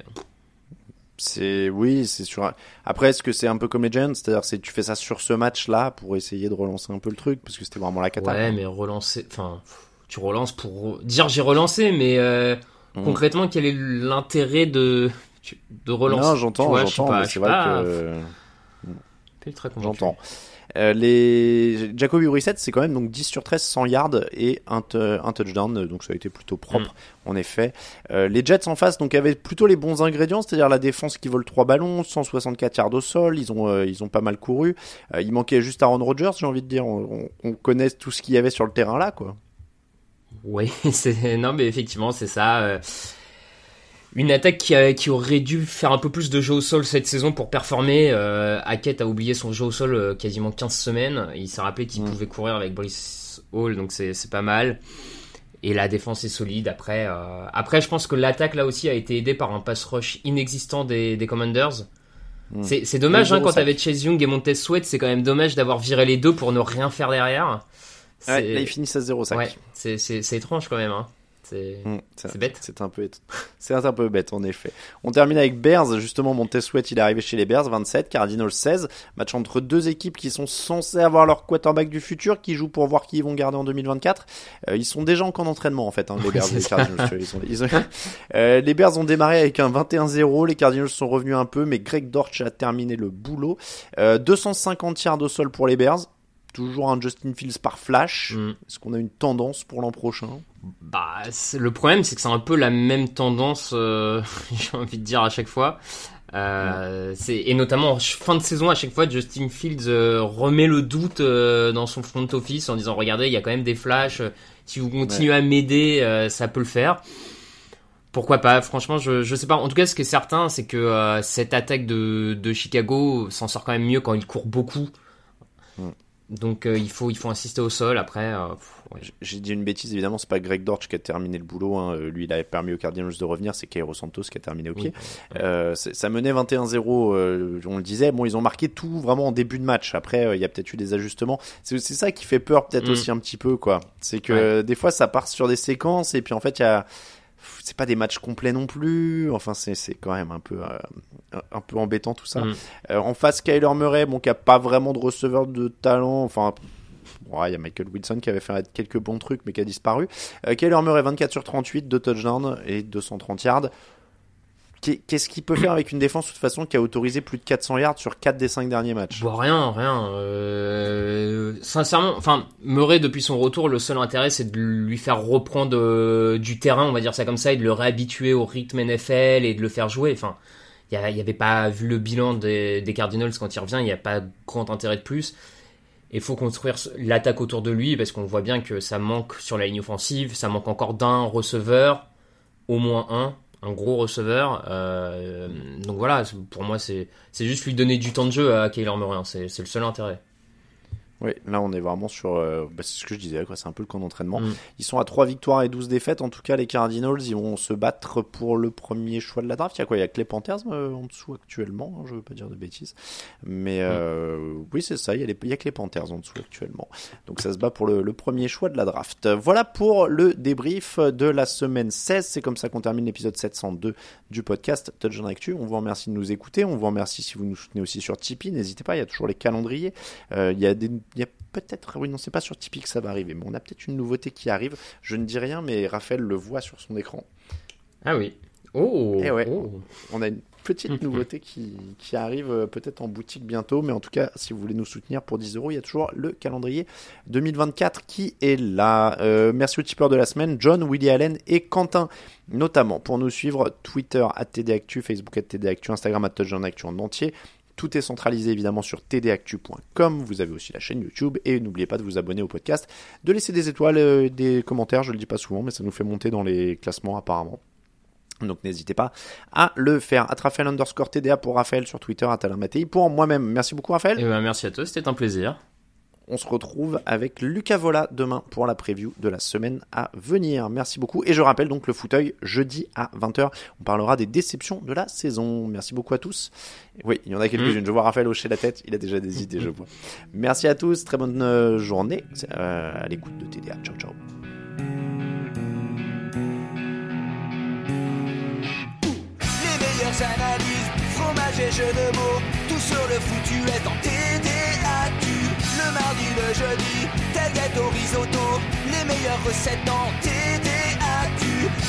C'est oui, c'est sûr. Après, est-ce que c'est un peu comme Giants, c'est-à-dire c'est tu fais ça sur ce match-là pour essayer de relancer un peu le truc? Parce que c'était vraiment la cata. Ouais, mais relancer, enfin, tu relances pour dire j'ai relancé, mais euh, Mm. concrètement, quel est l'intérêt de de relancer? Non, j'entends, j'entends, c'est vrai que Convaincu. j'entends. Euh, les Jacoby Brissett, c'est quand même donc 10 sur 13, 100 yards et un, un touchdown, donc ça a été plutôt propre Mm. en effet. Euh, les Jets en face donc avaient plutôt les bons ingrédients, c'est-à-dire la défense qui vole 3 ballons, 164 yards au sol, ils ont euh, ils ont pas mal couru. Euh, il manquait juste Aaron Rodgers, j'ai envie de dire, on, on, on connaît tout ce qu'il y avait sur le terrain là quoi. Oui, c'est non, mais effectivement, c'est ça. Une attaque qui, a- qui aurait dû faire un peu plus de jeu au sol cette saison pour performer. Euh, Hackett a oublié son jeu au sol euh, quasiment 15 semaines. Il s'est rappelé qu'il pouvait courir avec Brice Hall, donc c'est pas mal. Et la défense est solide. Après, euh, après, je pense que l'attaque là aussi a été aidée par un pass rush inexistant des, des Commanders. Mm. C'est dommage hein, quand t'avais Chase Young et Montez Sweat, c'est quand même dommage d'avoir viré les deux pour ne rien faire derrière. Ouais, là ils finissent à 0 sac. Ouais, c'est c'est- c'est étrange quand même. Hein. C'est Mm, c'est bête. C'est un peu un peu bête en effet. On termine avec Bears, justement Montez Sweat il est arrivé chez les Bears 27, Cardinals 16, match entre deux équipes qui sont censées avoir leur quarterback du futur qui jouent pour voir qui ils vont garder en 2024. Euh, ils sont déjà en camp d'entraînement en fait hein, les Bears les. Cardinals. sont- ils ont- Euh, les Bears ont démarré avec un 21-0, les Cardinals sont revenus un peu mais Greg Dortch a terminé le boulot. Euh, 250 yards au sol pour les Bears. Toujours un Justin Fields par flash. Mm. Est-ce qu'on a une tendance pour l'an prochain? Bah, le problème, c'est que c'est un peu la même tendance, euh, j'ai envie de dire à chaque fois. Euh, et notamment en fin de saison, à chaque fois, Justin Fields euh, remet le doute dans son front office en disant regardez, il y a quand même des flashs. Si vous continuez à m'aider, ça peut le faire. Pourquoi pas? Franchement, je je sais pas. En tout cas, ce qui est certain, c'est que cette attaque de de Chicago s'en sort quand même mieux quand il court beaucoup. Donc euh, il faut il faut insister au sol. Après, euh, ouais. J'ai dit une bêtise, évidemment, c'est pas Greg Dortch qui a terminé le boulot. hein. Euh, Lui, il avait permis aux Cardinals de revenir. C'est Cairo Santos qui a terminé au pied. Oui. Euh, ça menait 21-0. euh, on le disait. Bon, ils ont marqué tout vraiment en début de match. Après, euh, il y a peut-être eu des ajustements. C'est c'est ça qui fait peur, peut-être Mm. aussi un petit peu, quoi. C'est que des fois, ça part sur des séquences et puis en fait, il y a c'est pas des matchs complets non plus. Enfin, c'est quand même un peu euh, un peu embêtant tout ça. Mm. Euh, en face, Kyler Murray, bon, qui a pas vraiment de receveur de talent. Enfin, ouais, il y a Michael Wilson qui avait fait quelques bons trucs, mais qui a disparu. Euh, Kyler Murray, 24 sur 38, 2 touchdowns et 230 yards. Qu'est- Qu'est-ce qu'il peut faire avec une défense de toute façon qui a autorisé plus de 400 yards sur 4 des 5 derniers matchs? Bon, rien, rien. Euh, sincèrement, enfin, Murray, depuis son retour, le seul intérêt, c'est de lui faire reprendre euh, du terrain, on va dire ça comme ça, et de le réhabituer au rythme NFL et de le faire jouer. Enfin, il y, avait pas, vu le bilan des, des Cardinals quand il revient, il n'y a pas grand intérêt de plus. Il faut construire l'attaque autour de lui parce qu'on voit bien que ça manque sur la ligne offensive, ça manque encore d'un receveur, au moins un, un gros receveur. Euh, donc voilà, pour moi, c'est juste lui donner du temps de jeu à Kyler Murray, hein, c'est le seul intérêt. Oui, là on est vraiment sur. euh, bah, c'est ce que je disais, quoi. C'est un peu le camp d'entraînement. Mm. Ils sont à 3 victoires et 12 défaites. En tout cas, les Cardinals, ils vont se battre pour le premier choix de la draft. Il y a quoi? Il y a que les Panthers euh, en dessous actuellement. hein, je veux pas dire de bêtises. Mais euh, oui, c'est ça. Il y, a les- il y a que les Panthers en dessous actuellement. Donc ça se bat pour le, le premier choix de la draft. Voilà pour le débrief de la semaine 16. C'est comme ça qu'on termine l'épisode 702 du podcast Touchdown Actu. On vous remercie de nous écouter. On vous remercie si vous nous soutenez aussi sur Tipeee. N'hésitez pas, il y a toujours les calendriers. Euh, il y a des, y a peut-être, oui, non, c'est pas sur Tipeee que ça va arriver, mais on a peut-être une nouveauté qui arrive. Je ne dis rien, mais Raphaël le voit sur son écran. Ah oui. Oh, Eh ouais. oh. On a une petite nouveauté qui, qui arrive euh, peut-être en boutique bientôt, mais en tout cas, si vous voulez nous soutenir pour 10 euros, il y a toujours le calendrier 2024 qui est là. Euh, merci aux tipeurs de la semaine, John, Willy Allen et Quentin, notamment pour nous suivre Twitter à TDActu, Facebook à TDActu, Instagram à Actu en entier. Tout est centralisé évidemment sur tdactu.com. Vous avez aussi la chaîne YouTube et n'oubliez pas de vous abonner au podcast, de laisser des étoiles, euh, des commentaires. Je le dis pas souvent, mais ça nous fait monter dans les classements apparemment. Donc n'hésitez pas à le faire. Raphaël underscore TDA pour Raphaël sur Twitter, à Talain Mattei pour moi-même. Merci beaucoup Raphaël. Eh ben, merci à toi, c'était un plaisir. On se retrouve avec Lucas Vola demain pour la preview de la semaine à venir. Merci beaucoup. Et je rappelle donc le fauteuil jeudi à 20h. On parlera des déceptions de la saison. Merci beaucoup à tous. Oui, il y en a quelques-unes. Je vois Raphaël hocher la tête. Il a déjà des idées, je vois. Merci à tous. Très bonne euh, journée euh, à l'écoute de TDA. Ciao, ciao. Les meilleures analyses, fromage et jeux de mots, tout sur le foutu est en TDAQ le mardi, le jeudi, taguette risotto, les meilleures recettes dans TDAQ.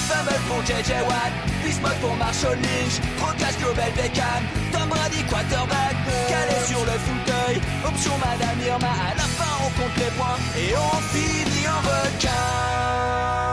Fumble pour JJ Watt, Bismuth pour Marshall Lynch, Trocage Global Beckham, Tom Brady quarterback, calé sur le fauteuil, option Madame Irma, à la fin on compte les points et on finit en requin.